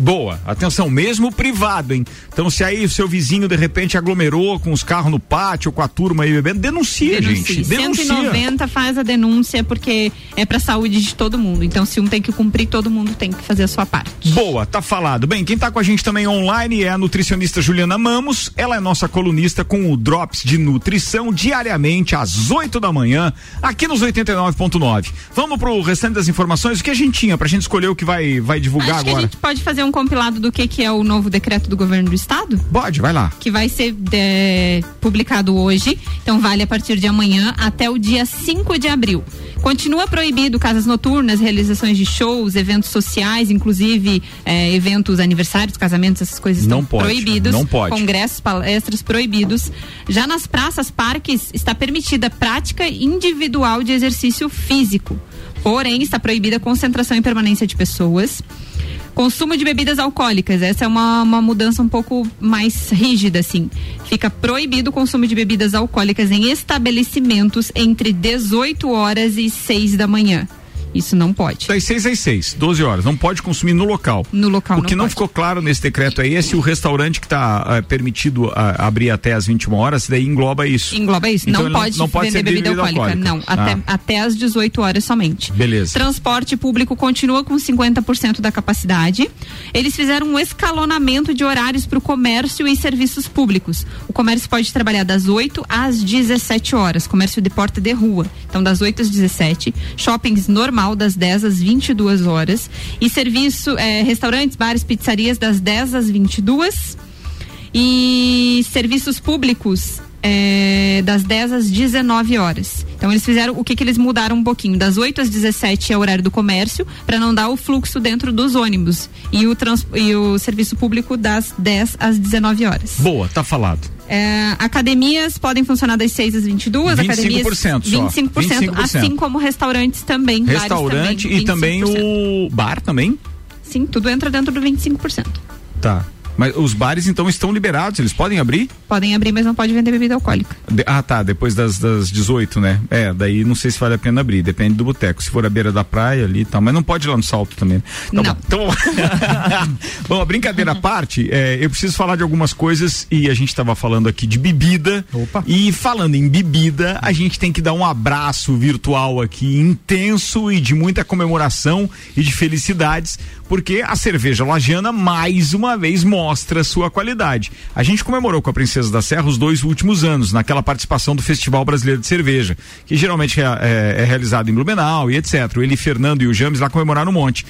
Boa, atenção, mesmo privado, hein? Então, se aí o seu vizinho de repente aglomerou com os carros no pátio, com a turma aí bebendo, denuncia, gente. Denuncia. 190 faz a denúncia porque é pra saúde de todo mundo. Então, se um tem que cumprir, todo mundo tem que fazer a sua parte. Boa, tá falado. Bem, quem tá com a gente também online é a nutricionista Juliana Mamos. Ela é nossa colunista com o Drops de Nutrição diariamente às 8 da manhã, aqui nos 89.9. Vamos pro restante das informações, o que a gente tinha pra gente escolher o que vai, vai divulgar Acho que a agora. gente pode fazer um compilado do que, que é o novo decreto do governo do estado? Pode, vai lá. que vai ser é, publicado hoje, então vale a partir de amanhã até o dia 5 de abril. Continua proibido casas noturnas, realizações de shows, eventos sociais, inclusive é, eventos, aniversários, casamentos, essas coisas Não estão pode, proibidos. não pode. Congressos, palestras proibidos. Já nas praças, parques, está permitida prática individual de exercício físico. Porém, está proibida a concentração e permanência de pessoas. Consumo de bebidas alcoólicas, essa é uma, uma mudança um pouco mais rígida, assim. Fica proibido o consumo de bebidas alcoólicas em estabelecimentos entre 18 horas e 6 da manhã. Isso não pode. Das 6 às 6, 12 horas. Não pode consumir no local. No local O que não, pode. ficou claro nesse decreto aí é se o restaurante que está permitido ah, abrir até às 21 horas, daí engloba isso. Engloba isso. Então não, ele não- pode não pode vender ser bebida, bebida alcoólica. alcoólica. Não, até, Ah. até às 18 horas somente. Beleza. Transporte público continua com 50% da capacidade. Eles fizeram um escalonamento de horários para o comércio e serviços públicos. O comércio pode trabalhar das 8 às 17 horas, comércio de porta de rua. Então, das 8 às 17. Shoppings normal, das 10 às 22 horas. E serviço, eh, restaurantes, bares, pizzarias, das 10 às 22 e serviços públicos é, das 10 às 19 horas. Então eles fizeram o que, que eles mudaram um pouquinho. Das 8 às 17 é o horário do comércio, para não dar o fluxo dentro dos ônibus. E o, trans, e o serviço público das 10 às 19 horas. Boa, tá falado. É, academias podem funcionar das 6 às 22, 25% academias só. 25%, 25%. assim como restaurantes também. Restaurante também, e também 25%. o bar também? Sim, tudo entra dentro do 25%. Tá. Mas os bares então estão liberados, eles podem abrir? Podem abrir, mas não pode vender bebida alcoólica. De- ah, tá, depois das, das 18, né? É, daí não sei se vale a pena abrir, depende do boteco. Se for à beira da praia ali e tal, mas não pode ir lá no salto também. Tá Não. Bom, então, bom, a brincadeira à parte, é, eu preciso falar de algumas coisas e a gente estava falando aqui de bebida. E falando em bebida, a gente tem que dar um abraço virtual aqui intenso e de muita comemoração e de felicidades, porque a cerveja Lajana mais uma vez mostra sua qualidade. A gente comemorou com a Princesa da Serra os dois últimos anos, naquela participação do Festival Brasileiro de Cerveja, que geralmente é, é- é realizado em Blumenau e etc. Ele, Fernando e o James lá comemoraram um monte.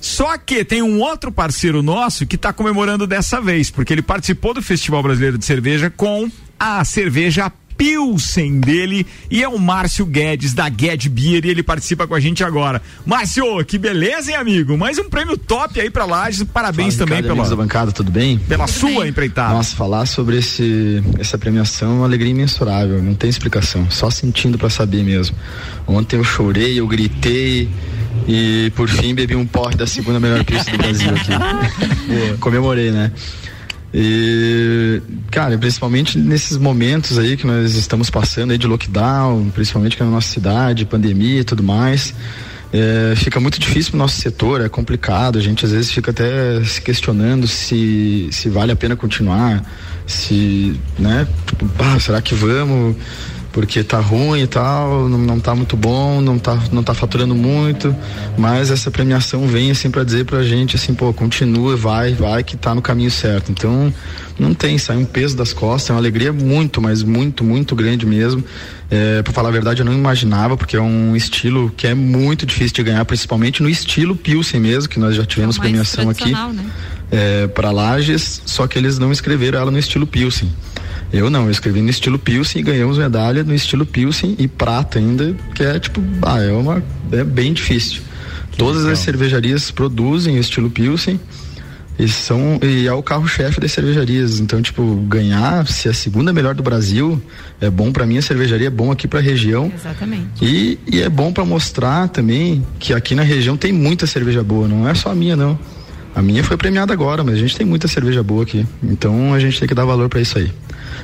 Só que tem um outro parceiro nosso que está comemorando dessa vez, porque ele participou do Festival Brasileiro de Cerveja com a cerveja Pilsen dele e é o Márcio Guedes da Gued Beer e ele participa com a gente agora. Márcio, que beleza, hein, amigo? Mais um prêmio top aí pra Lages. Parabéns Fala, também Ricardo, pela, bancada, tudo bem? pela sua empreitada. Nossa, falar sobre esse, essa premiação é uma alegria imensurável, não tem explicação, só sentindo pra saber mesmo. Ontem eu chorei, eu gritei e por fim bebi um porre da segunda melhor pista do Brasil aqui. Comemorei, né? E, cara, principalmente nesses momentos aí que nós estamos passando aí de lockdown, principalmente aqui na nossa cidade, pandemia e tudo mais, é, fica muito difícil pro nosso setor, é complicado, a gente às vezes fica até se questionando se, se vale a pena continuar, se, né, tipo, será que vamos? Porque tá ruim e tal, não, não tá muito bom, não tá, não tá faturando muito, mas essa premiação vem assim para dizer pra gente assim, pô, continua, vai, vai que tá no caminho certo. Então, não tem, sai um peso das costas, é uma alegria muito, mas muito, muito grande mesmo. É, para falar a verdade, eu não imaginava, porque é um estilo que é muito difícil de ganhar, principalmente no estilo Pilsen mesmo, que nós já tivemos É premiação aqui. né? para Lages, só que eles não escreveram ela no estilo Pilsen. Eu não, eu escrevi no estilo Pilsen e ganhamos medalha no estilo Pilsen e prata ainda, que é tipo, ah, é uma é bem difícil. Que Todas legal. as cervejarias produzem o estilo Pilsen e são e é o carro-chefe das cervejarias. Então, tipo, ganhar se é a segunda melhor do Brasil é bom para mim a cervejaria é bom aqui para a região. Exatamente. E, e é bom para mostrar também que aqui na região tem muita cerveja boa, não é só a minha não. A minha foi premiada agora, mas a gente tem muita cerveja boa aqui. Então a gente tem que dar valor para isso aí.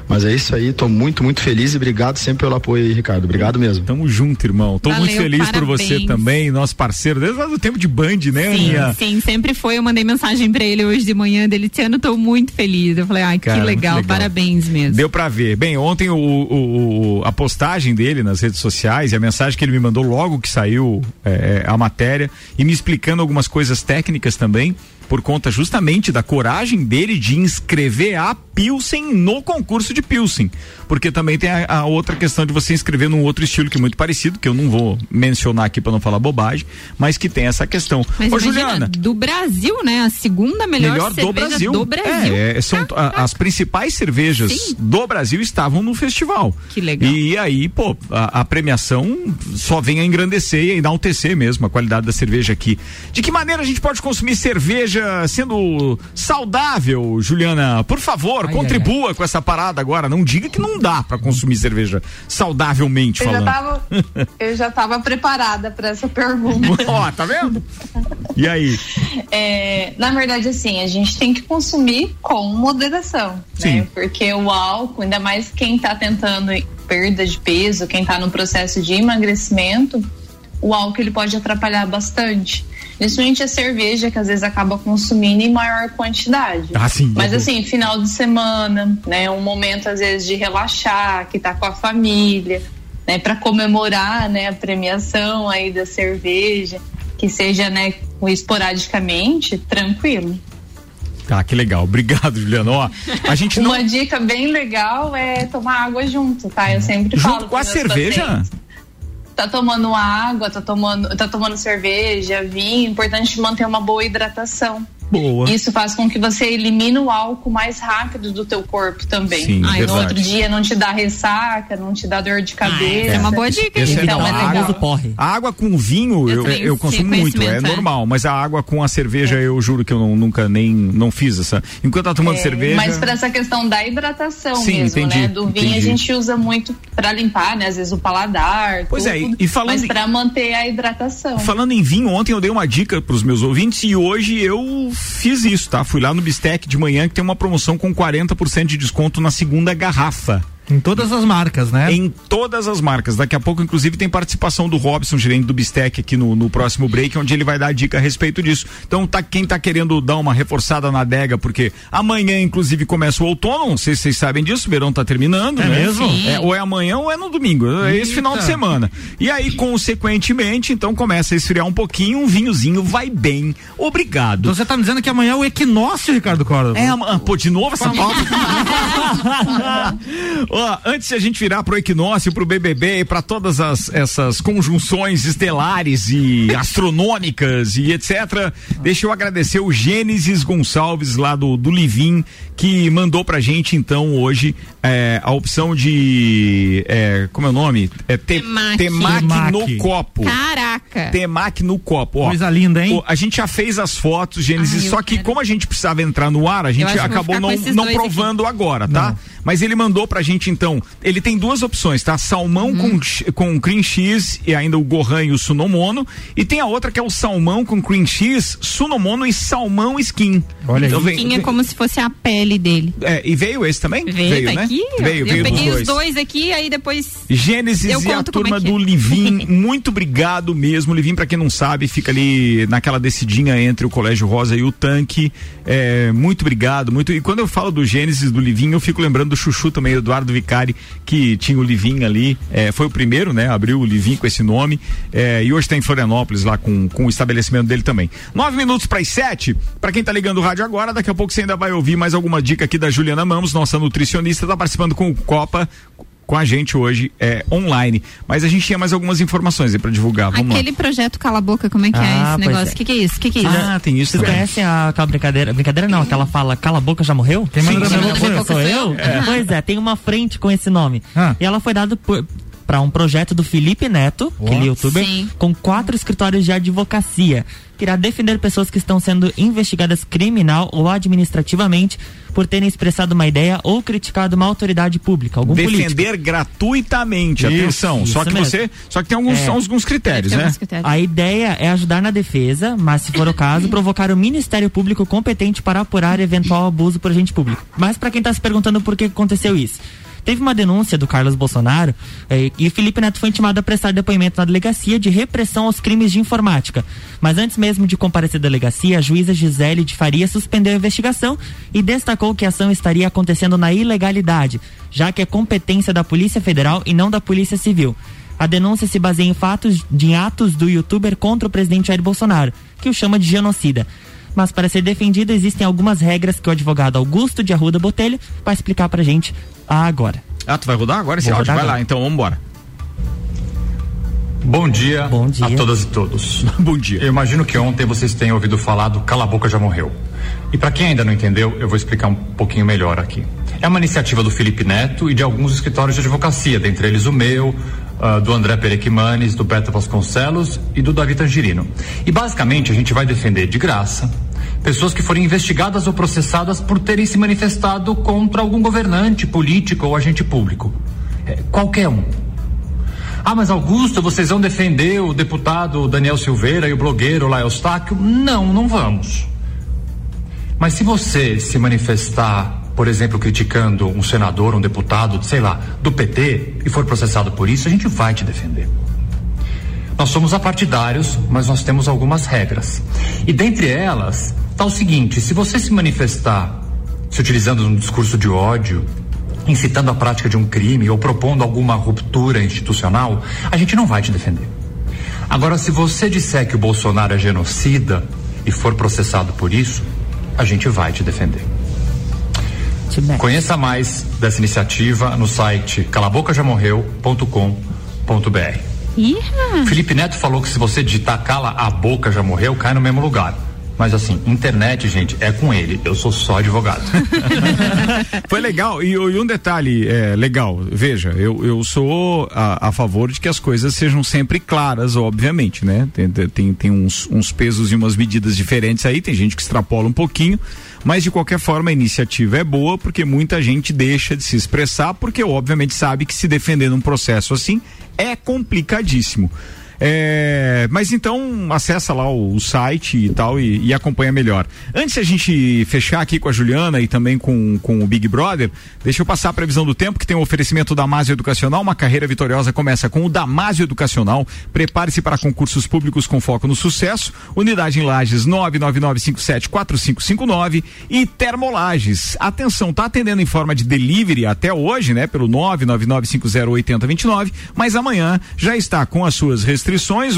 Mas é isso aí, tô muito, muito feliz e obrigado sempre pelo apoio aí, Ricardo. Obrigado mesmo. Tamo junto, irmão. Tô Valeu, muito feliz parabéns. por você também, nosso parceiro, desde lá do tempo de Band, né, Sim, Aninha? sim, sempre foi. Eu mandei mensagem pra ele hoje de manhã dele. Tiano, tô muito feliz. Eu falei, ai, Cara, que legal, legal. parabéns mesmo. Deu pra ver. Bem, ontem o, o- o- a postagem dele nas redes sociais e a mensagem que ele me mandou logo que saiu é, é, a matéria e me explicando algumas coisas técnicas também, por conta justamente da coragem dele de inscrever a Pilsen no concurso de Pilsen. Porque também tem a, a outra questão de você inscrever num outro estilo que é muito parecido, que eu não vou mencionar aqui pra não falar bobagem, mas que tem essa questão. Mas Ô, imagina, Juliana. do Brasil, né? A segunda melhor, Melhor do cerveja Brasil. do Brasil. É, é, são a- as principais cervejas do Brasil estavam no festival. Que legal. E aí, pô, a, a premiação só vem a engrandecer e a enaltecer mesmo a qualidade da cerveja aqui. De que maneira a gente pode consumir cerveja sendo saudável, Juliana? Por favor, contribua com essa parada agora. Não diga que não dá pra consumir cerveja saudavelmente Eu já, falando. tava, eu já tava preparada para essa pergunta. Ó, tá vendo? E aí? É, na verdade, assim, a gente tem que consumir com moderação, Sim. né? Porque o álcool, ainda mais quem tá tentando perda de peso, quem tá no processo de emagrecimento, o álcool ele pode atrapalhar bastante. Principalmente a cerveja, que às vezes acaba consumindo em maior quantidade. Ah, sim. Mas assim, final de semana, né? Um momento às vezes de relaxar, que tá com a família, né? Para comemorar, né? A premiação aí da cerveja, que seja, né? Esporadicamente, tranquilo. Tá, que legal. Obrigado, Juliana. Ó, a gente não. Uma dica bem legal é tomar água junto, tá? Eu sempre Junto falo com a cerveja? pacientes. Tá tomando água, tá tomando, tá tomando cerveja, vinho, importante manter uma boa hidratação. Boa. Isso faz com que você elimine o álcool mais rápido do teu corpo também. Sim, Aí no verdade. outro dia não te dá ressaca, não te dá dor de cabeça. é uma boa dica, Esse Então é é a legal. água, a água com vinho eu, Eu eu consumo muito, é é. normal. Mas a água com a cerveja eu juro que eu não- nunca nem não fiz essa. Enquanto tá tomando É, cerveja. Mas para essa questão da hidratação Sim, mesmo, entendi, né? Do vinho entendi. a gente usa muito para limpar, né? Às vezes o paladar. Pois é, tudo, e- e falando Mas em- para manter a hidratação. Falando em vinho, ontem eu dei uma dica pros meus ouvintes e hoje eu fiz isso, tá? Fui lá no Bistec de manhã que tem uma promoção com 40% de desconto na segunda garrafa. Em todas as marcas, né? Em todas as marcas. Daqui a pouco, inclusive, tem participação do Robson, gerente do Bistec, aqui no, no próximo break, onde ele vai dar dica a respeito disso. Então, tá, quem tá querendo dar uma reforçada na adega, porque amanhã, inclusive, começa o outono, não sei se vocês sabem disso, o verão tá terminando, É né? mesmo? É, ou é amanhã ou é no domingo, é esse Eita. final de semana. E aí, consequentemente, então começa a esfriar um pouquinho, um vinhozinho vai bem. Obrigado. Você tá me dizendo que amanhã é o equinócio, Ricardo Córdoba? É, ama- pô, de novo essa pauta? Ó, antes de a gente virar pro equinócio, pro BBB e pra todas as, essas conjunções estelares e astronômicas e etc, deixa eu agradecer o Gênesis Gonçalves lá do, do Livim, que mandou pra gente então hoje é, a opção de, é, como é o nome? É te, Temaki. temaki Temaki. no copo. Caraca. Temaki no copo, ó. Coisa linda, hein? Ó, A gente já fez as fotos, Gênesis, Ai, só que quero. como a gente precisava entrar no ar, a gente acabou não, não provando agora, tá? Mas ele mandou pra gente então, ele tem duas opções, tá? Salmão Uhum. com, com cream cheese e ainda o gohan e o sunomono, e tem a outra que é o salmão com cream cheese, sunomono e salmão skin. Olha então, aí. vem, Tinha como se fosse a pele dele. é, e veio esse também? Veio, tá né? aqui. Veio, eu veio peguei dois. os dois aqui, aí depois. Gênesis Eu e a turma é do é. Livim, muito obrigado mesmo. Livim, pra quem não sabe, fica ali naquela descidinha entre o Colégio Rosa e o Tanque. É, muito obrigado, muito. E quando eu falo do Gênesis do Livim, eu fico lembrando do Chuchu também, Eduardo Vicari, que tinha o Livim ali. É, foi o primeiro, né? Abriu o Livim com esse nome. É, e hoje tá em Florianópolis lá com, com o estabelecimento dele também. Nove minutos para as sete. Pra quem tá ligando o rádio agora, daqui a pouco você ainda vai ouvir mais alguma dica aqui da Juliana Mamos, nossa nutricionista, tá participando com o Copa com a gente hoje é, online. Mas a gente tinha mais algumas informações aí para divulgar. Vamos Aquele lá. projeto Cala a Boca, como é que é Ah, esse pois negócio? O é. que, que é isso? O que, que é isso? Ah, tem isso Vocês também. conhecem a, aquela brincadeira? Brincadeira não, aquela fala Cala a boca já morreu? Quem Sim, na sim, boca sou eu. Eu? Pois é, tem uma frente com esse nome. Ah. E ela foi dada por para um projeto do Felipe Neto, aquele youtuber, Sim. com quatro escritórios de advocacia, que irá defender pessoas que estão sendo investigadas criminal ou administrativamente por terem expressado uma ideia ou criticado uma autoridade pública, algum político. Defender gratuitamente, Isso, atenção. só isso que mesmo. você, só que tem alguns, É. alguns critérios, né? alguns critérios. A ideia é ajudar na defesa, mas se for o caso, provocar o Ministério Público competente para apurar eventual abuso por agente público. Mas para quem está se perguntando por que aconteceu isso. Teve uma denúncia do Carlos Bolsonaro eh, e Felipe Neto foi intimado a prestar depoimento na delegacia de repressão aos crimes de informática. Mas antes mesmo de comparecer à delegacia, a juíza Gisele de Faria suspendeu a investigação e destacou que a ação estaria acontecendo na ilegalidade, já que é competência da Polícia Federal e não da Polícia Civil. A denúncia se baseia em fatos de atos do youtuber contra o presidente Jair Bolsonaro, que o chama de genocida. Mas para ser defendido existem algumas regras que o advogado Augusto de Arruda Botelho vai explicar pra gente agora. Ah, tu vai rodar agora esse Vou áudio? Vai lá, agora. então vamos embora. Bom dia, Bom dia. a todas e todos. Bom dia. Eu imagino que ontem vocês tenham ouvido falar do Cala a Boca Já Morreu. E para quem ainda não entendeu, eu vou explicar um pouquinho melhor aqui. É uma iniciativa do Felipe Neto e de alguns escritórios de advocacia, dentre eles o meu, ah, do André Perequimanes, do Beto Vasconcelos e do Davi Tangerino. E basicamente a gente vai defender de graça pessoas que forem investigadas ou processadas por terem se manifestado contra algum governante, político ou agente público. É, qualquer um. Ah, mas Augusto, vocês vão defender o deputado Daniel Silveira e o blogueiro lá Eustáquio? Não, não vamos. Mas se você se manifestar, por exemplo, criticando um senador, um deputado, sei lá, do PT e for processado por isso, a gente vai te defender. Nós somos apartidários, mas nós temos algumas regras. E dentre elas está o seguinte: se você se manifestar se utilizando um discurso de ódio, incitando a prática de um crime ou propondo alguma ruptura institucional, a gente não vai te defender. Agora, se você disser que o Bolsonaro é genocida e for processado por isso, a gente vai te defender. Conheça mais dessa iniciativa no site calabocajamorreu.com.br. Felipe Neto falou que se você digitar cala a boca já morreu, cai no mesmo lugar. Mas assim, internet, gente, é com ele. Eu sou só advogado. Foi legal. E, e um detalhe é, legal, veja, eu, eu sou a, a favor de que as coisas sejam sempre claras, obviamente, né? Tem, tem, tem uns, uns pesos e umas medidas diferentes aí, tem gente que extrapola um pouquinho, mas de qualquer forma a iniciativa é boa porque muita gente deixa de se expressar, porque obviamente sabe que se defender num processo assim é complicadíssimo. É, mas então acessa lá o, o site e tal e, e acompanha melhor. Antes de a gente fechar aqui com a Juliana e também com, com o Big Brother, deixa eu passar a previsão do tempo que tem o um oferecimento da Damásio Educacional. Uma carreira vitoriosa começa com o Damásio Educacional. Prepare-se para concursos públicos com foco no sucesso. Unidade em Lages 999574559 e Termolages. Atenção, tá atendendo em forma de delivery até hoje, né? Pelo 999508029, mas amanhã já está com as suas restrições,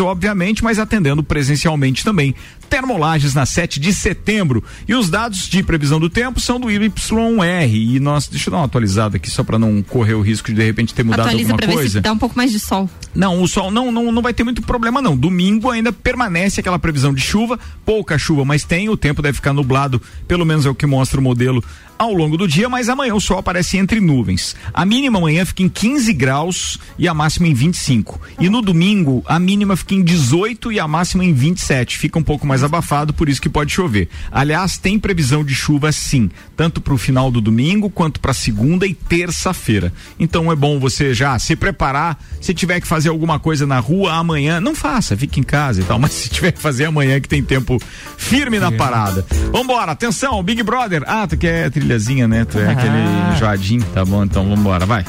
obviamente, mas atendendo presencialmente também. Termolages na 7 de setembro. E os dados de previsão do tempo são do YR. E nós, deixa eu dar uma atualizada aqui só para não correr o risco de de repente ter mudado atualiza alguma pra ver coisa. se dá um pouco mais de sol. Não, o sol não, não, não vai ter muito problema não. Domingo ainda permanece aquela previsão de chuva, pouca chuva, mas tem, o tempo deve ficar nublado, pelo menos é o que mostra o modelo ao longo do dia, mas amanhã o sol aparece entre nuvens. A mínima amanhã fica em 15 graus e a máxima em 25. E no domingo, a mínima fica em 18 e a máxima em 27. Fica um pouco mais abafado, por isso que pode chover. Aliás, tem previsão de chuva sim, tanto para o final do domingo quanto para segunda e terça-feira. Então é bom você já se preparar. Se tiver que fazer alguma coisa na rua amanhã, não faça, fique em casa e tal. Mas se tiver que fazer amanhã, que tem tempo firme na parada. Vambora, atenção, Big Brother. Ah, tu quer trilhazinha, né? Tu é Ah. aquele Joadim, tá bom? Então vambora, vai.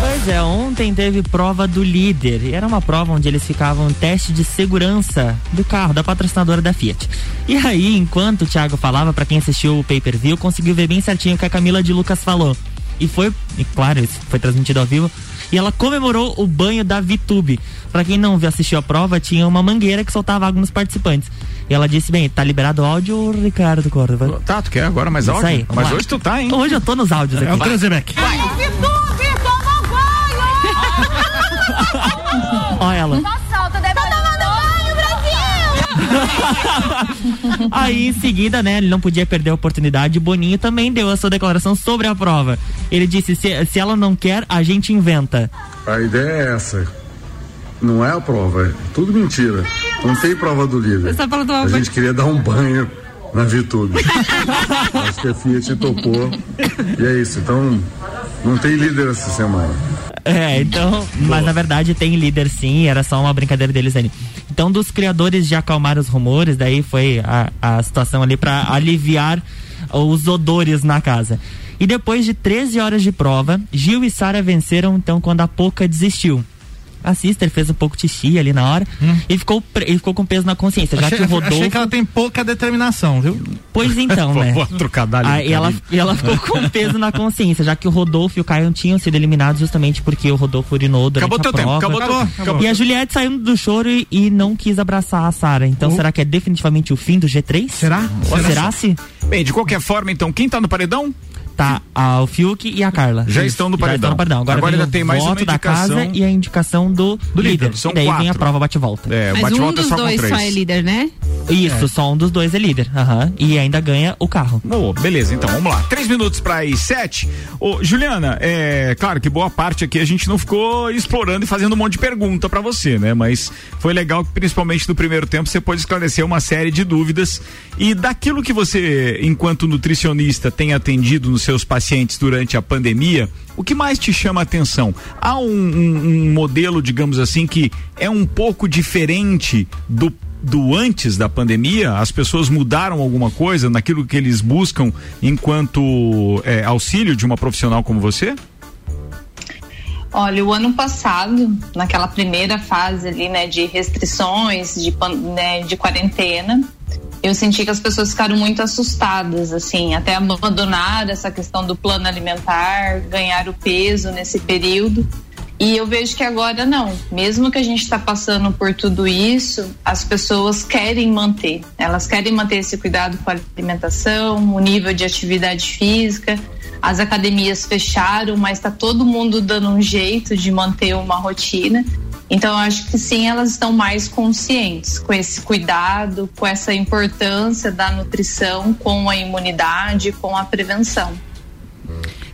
Pois é, ontem teve prova do líder. E era uma prova onde eles ficavam um teste de segurança do carro, da patrocinadora da Fiat. E aí, enquanto o Thiago falava, para quem assistiu o pay-per-view, conseguiu ver bem certinho o que a Camila de Lucas falou. E foi, e claro, isso foi transmitido ao vivo. E ela comemorou o banho da VTube. Pra quem não assistiu a prova, tinha uma mangueira que soltava água nos participantes. E ela disse: bem, tá liberado o áudio, Ricardo Córdova? Tá, tu quer agora mais Isso áudio? Aí, Mas lá. hoje tu tá, hein? Hoje eu tô nos áudios aqui. É o Transemec. Vai. Vai. Olha ela. Tá aí em seguida, né, ele não podia perder a oportunidade. Boninho também deu a sua declaração sobre a prova. Ele disse: se, se ela não quer, a gente inventa. A ideia é essa não é a prova, é tudo mentira. Não tem prova do líder. Tomar A banho. gente queria dar um banho na Vitube. Acho que a Fiat topou. E é isso. Então, não tem líder essa semana. É, então, mas na verdade tem líder sim, era só uma brincadeira deles ali. Então, dos criadores de acalmar os rumores, daí foi a, a situação ali pra aliviar os odores na casa. E depois de 13 horas de prova, Gil e Sara venceram então quando a Poca desistiu. A Sister fez um pouco de xixi ali na hora e, ficou, e ficou com peso na consciência, já Achei, que o Rodolfo. achei que ela tem pouca determinação, viu? Pois então, né? Aí ela, e ela ficou com peso na consciência, já que o Rodolfo e o Caio tinham sido eliminados justamente porque o Rodolfo urinou durante Acabou a teu tempo, prova. acabou teu tempo, acabou. E a Juliette saiu do choro e, e não quis abraçar a Sara. Então será que é definitivamente o fim do G3? Será? Ou será, se? Bem, de qualquer forma, então, quem tá no paredão? Tá a, o Fiuk e a Carla. Já estão no Já paredão. estão no paredão. Agora, Agora ainda o tem mais voto uma da casa indicação e a indicação do, do líder. líder. São e daí vem a quatro. prova bate-volta. É, Mas um dos dois só é líder, né? Isso, só um dos dois é líder. Aham. E ainda ganha o carro. Boa, beleza, então vamos lá. Três minutos para as sete. Ô, Juliana, é claro que boa parte aqui a gente não ficou explorando e fazendo um monte de pergunta para você, né? Mas foi legal que, principalmente no primeiro tempo, você pôde esclarecer uma série de dúvidas. E daquilo que você, enquanto nutricionista, tem atendido nos seus pacientes durante a pandemia, o que mais te chama a atenção? Há um, um- um modelo, digamos assim, que é um pouco diferente do do antes da pandemia, as pessoas mudaram alguma coisa naquilo que eles buscam enquanto é, auxílio de uma profissional como você? Olha, o ano passado, naquela primeira fase ali, né, de restrições, de, né, de quarentena, eu senti que as pessoas ficaram muito assustadas, assim, até abandonaram essa questão do plano alimentar, ganharam peso nesse período. E eu vejo que agora não. Mesmo que a gente está passando por tudo isso, as pessoas querem manter. Elas querem manter esse cuidado com a alimentação, o nível de atividade física. As academias fecharam, mas está todo mundo dando um jeito de manter uma rotina. Então, acho que sim, elas estão mais conscientes com esse cuidado, com essa importância da nutrição, com a imunidade, com a prevenção.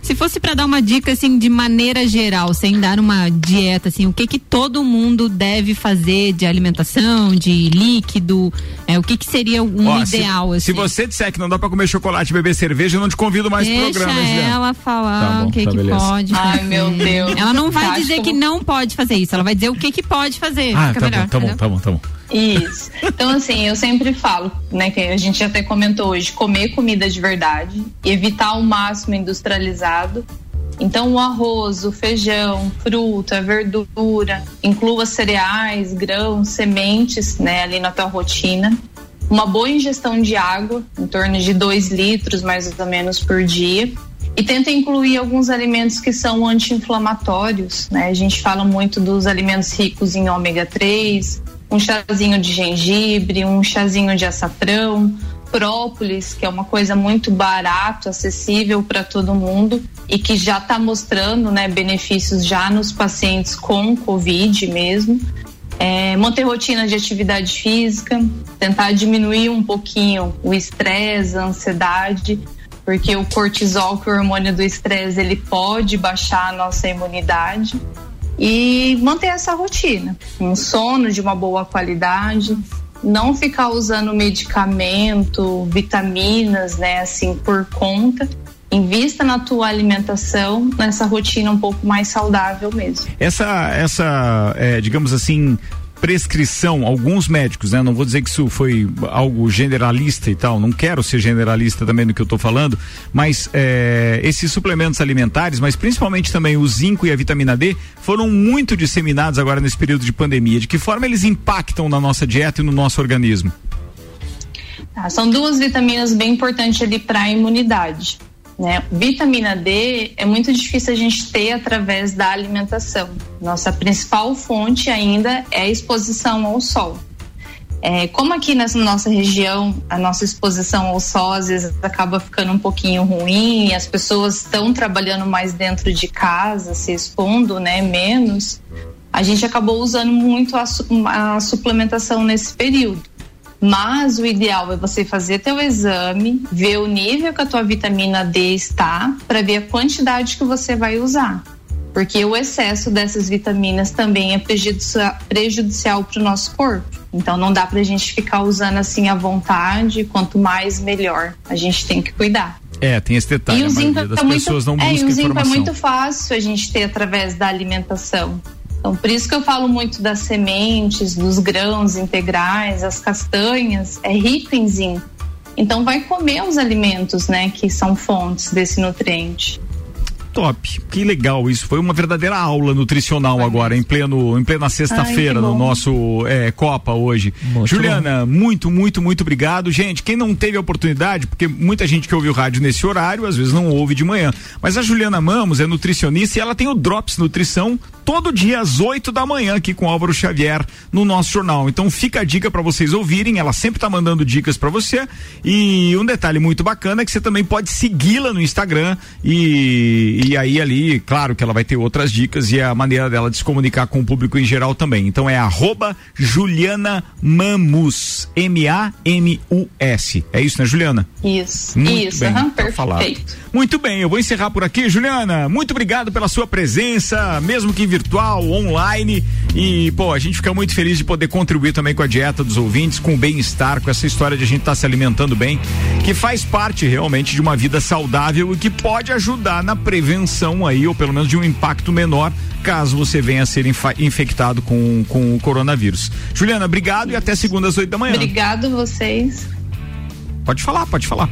Se fosse para dar uma dica assim de maneira geral, sem dar uma dieta assim, o que que todo mundo deve fazer de alimentação, de líquido, é, o que que seria um Ó, se- ideal assim? Se, você disser que não dá pra comer chocolate e beber cerveja, eu não te convido mais pro Deixa programa, Juliana? ela falar Tá bom, o que tá, que beleza. pode. Ai, fazer. meu Deus. Ela não vai Acho dizer que não pode fazer isso, ela vai dizer o que que pode fazer. Ah, Fica tá melhor, bom, tá bom, tá bom, tá bom. Isso. Então, assim, eu sempre falo, né, que a gente até comentou hoje, comer comida de verdade, evitar o máximo industrializado. Então, o arroz, o feijão, fruta, verdura, inclua cereais, grãos, sementes, né, ali na tua rotina. Uma boa ingestão de água, em torno de 2 litros mais ou menos por dia. E tenta incluir alguns alimentos que são anti-inflamatórios, né? A gente fala muito dos alimentos ricos em ômega 3, um chazinho de gengibre, um chazinho de açafrão, própolis, que é uma coisa muito barato, acessível para todo mundo e que já está mostrando, né, benefícios já nos pacientes com Covid mesmo. É, manter rotina de atividade física, tentar diminuir um pouquinho o estresse, a ansiedade, porque o cortisol, que é o hormônio do estresse, ele pode baixar a nossa imunidade e manter essa rotina, um sono de uma boa qualidade, não ficar usando medicamento, vitaminas, né, assim por conta. Invista na tua alimentação, nessa rotina um pouco mais saudável mesmo. Essa, essa é, digamos assim, prescrição, alguns médicos, né? Não vou dizer que isso foi algo generalista e tal, não quero ser generalista também no que eu estou falando, mas é, esses suplementos alimentares, mas principalmente também o zinco e a vitamina D, foram muito disseminados agora nesse período de pandemia. De que forma eles impactam na nossa dieta e no nosso organismo? Tá, são duas vitaminas bem importantes ali para a imunidade. Né? Vitamina D é muito difícil a gente ter através da alimentação. Nossa principal fonte ainda é a exposição ao sol. É, como aqui nessa nossa região a nossa exposição ao sol às vezes acaba ficando um pouquinho ruim, as pessoas estão trabalhando mais dentro de casa, se expondo, né, menos. A gente acabou usando muito a, a suplementação nesse período. Mas o ideal é você fazer teu exame, ver o nível que a tua vitamina D está, para ver a quantidade que você vai usar. Porque o excesso dessas vitaminas também é prejudicial para o nosso corpo. Então não dá para a gente ficar usando assim à vontade, quanto mais melhor. A gente tem que cuidar. É, tem esse detalhe. E o zinco, das é muito, pessoas não é, buscam e o zinco é informação. muito fácil a gente ter através da alimentação. Então, por isso que eu falo muito das sementes, dos grãos integrais, as castanhas, é rico em zinco. Então, vai comer os alimentos, né, que são fontes desse nutriente. Top, que legal isso. Foi uma verdadeira aula nutricional agora, em pleno, em plena sexta-feira no bom. nosso é, Copa hoje. Juliana, muito, muito, muito obrigado. Gente, quem não teve a oportunidade, porque muita gente que ouve o rádio nesse horário, às vezes não ouve de manhã. Mas a Juliana Mamos é nutricionista e ela tem o Drops Nutrição todo dia às 8 da manhã aqui com Álvaro Xavier no nosso jornal. Então fica a dica para vocês ouvirem, ela sempre tá mandando dicas para você. E um detalhe muito bacana é que você também pode segui-la no Instagram e, e aí ali, claro que ela vai ter outras dicas e é a maneira dela de se comunicar com o público em geral também. Então é arroba Juliana Mamus, M-A-M-U-S. É isso, né, Juliana? Isso, Muito isso, bem, aham, tá falado. Muito bem, eu vou encerrar por aqui, Juliana. Muito obrigado pela sua presença, mesmo que virtual, online. E, pô, a gente fica muito feliz de poder contribuir também com a dieta dos ouvintes, com o bem-estar, com essa história de a gente estar se alimentando bem, que faz parte realmente de uma vida saudável e que pode ajudar na prevenção aí, ou pelo menos de um impacto menor, caso você venha a ser infectado com, com o coronavírus. Juliana, obrigado e até segunda às oito da manhã. Obrigado vocês. Pode falar, pode falar.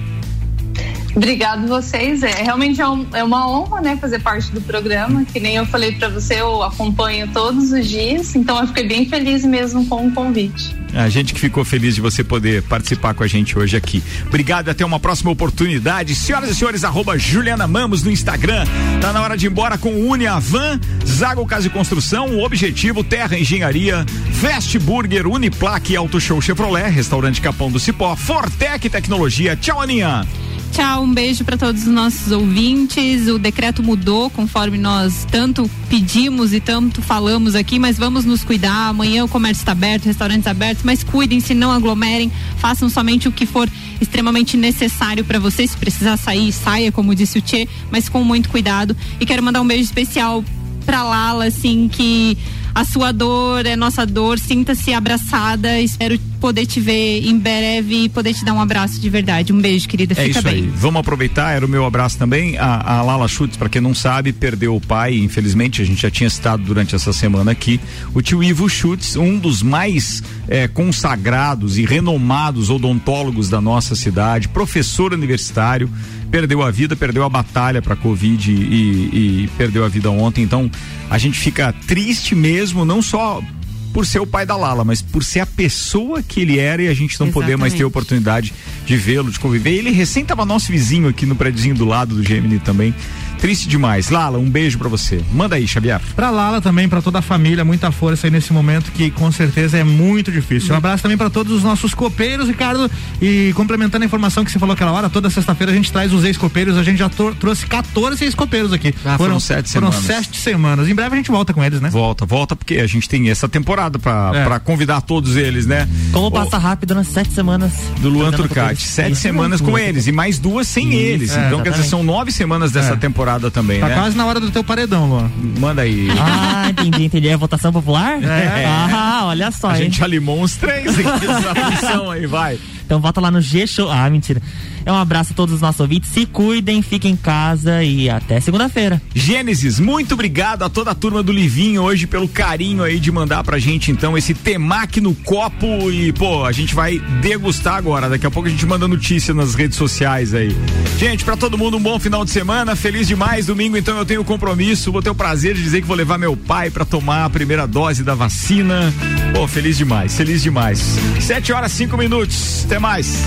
Obrigado vocês. É realmente é, um- é uma honra, né, fazer parte do programa. Que nem eu falei para você, eu acompanho todos os dias. Então eu fiquei bem feliz mesmo com o convite. A gente que ficou feliz de você poder participar com a gente hoje aqui. Obrigado até uma próxima oportunidade. Senhoras e senhores, arroba Juliana Mamos no Instagram. Tá na hora de ir embora com Uniavan, Zago Casa e Construção, Objetivo, Terra Engenharia, Fast Burger, Uniplaque, Auto Show Chevrolet, Restaurante Capão do Cipó, Fortec Tecnologia. Tchau, Aninha. Tchau, um beijo para todos os nossos ouvintes. O decreto mudou conforme nós tanto pedimos e tanto falamos aqui, mas vamos nos cuidar. Amanhã o comércio está aberto, restaurantes abertos, mas cuidem-se, não aglomerem, façam somente o que for extremamente necessário para vocês. Se precisar sair, saia, como disse o Tchê, mas com muito cuidado. E quero mandar um beijo especial pra Lala, assim, que a sua dor é nossa dor, sinta-se abraçada. Espero poder te ver em breve e poder te dar um abraço de verdade. Um beijo, querida. É Fica isso bem. aí. Vamos aproveitar, era o meu abraço também. A, a Lala Schutz, para quem não sabe, perdeu o pai, infelizmente, a gente já tinha citado durante essa semana aqui. O tio Ivo Schutz, um dos mais eh, consagrados e renomados odontólogos da nossa cidade, professor universitário, perdeu a vida, perdeu a batalha para Covid e, e perdeu a vida ontem. Então, a gente fica triste mesmo, não só por ser o pai da Lala, mas por ser a pessoa que ele era e a gente não poder mais ter a oportunidade de vê-lo, de conviver. Ele recém tava nosso vizinho aqui no prédiozinho do lado do Gemini também. Triste demais. Lala, um beijo pra você. Manda aí, Xavier. Pra Lala também, pra toda a família, muita força aí nesse momento que com certeza é muito difícil. Um abraço também pra todos os nossos copeiros, Ricardo. E complementando a informação que você falou aquela hora, toda sexta-feira a gente traz os ex-copeiros. A gente já trouxe 14 ex-copeiros aqui. Ah, foram sete foram semanas. sete semanas. Em breve a gente volta com eles, né? Volta, volta, porque a gente tem essa temporada pra, É. pra convidar todos eles, né? Como O- passa rápido nas sete semanas. do Luan Turcati. Sete Isso. semanas com eles e mais duas sem Isso, eles. é, então, quer dizer, exatamente. são nove semanas dessa É. temporada também, Tá né? quase na hora do teu paredão, Luan. Manda aí. Ah, entendi, entendi. É votação popular? É. Ah, olha só, A hein? gente já limou uns três aqui nessa função aí, vai. Então vota lá no G-Show. Ah, mentira. É um abraço a todos os nossos ouvintes. Se cuidem, fiquem em casa e até segunda-feira. Gênesis, muito obrigado a toda a turma do Livinho hoje pelo carinho aí de mandar pra gente então esse temaki no copo e pô, a gente vai degustar agora, daqui a pouco a gente manda notícia nas redes sociais aí. Gente, pra todo mundo um bom final de semana, feliz demais, domingo então eu tenho compromisso, vou ter o prazer de dizer que vou levar meu pai pra tomar a primeira dose da vacina. Pô, feliz demais, feliz demais. Sete horas, cinco minutos, até mais.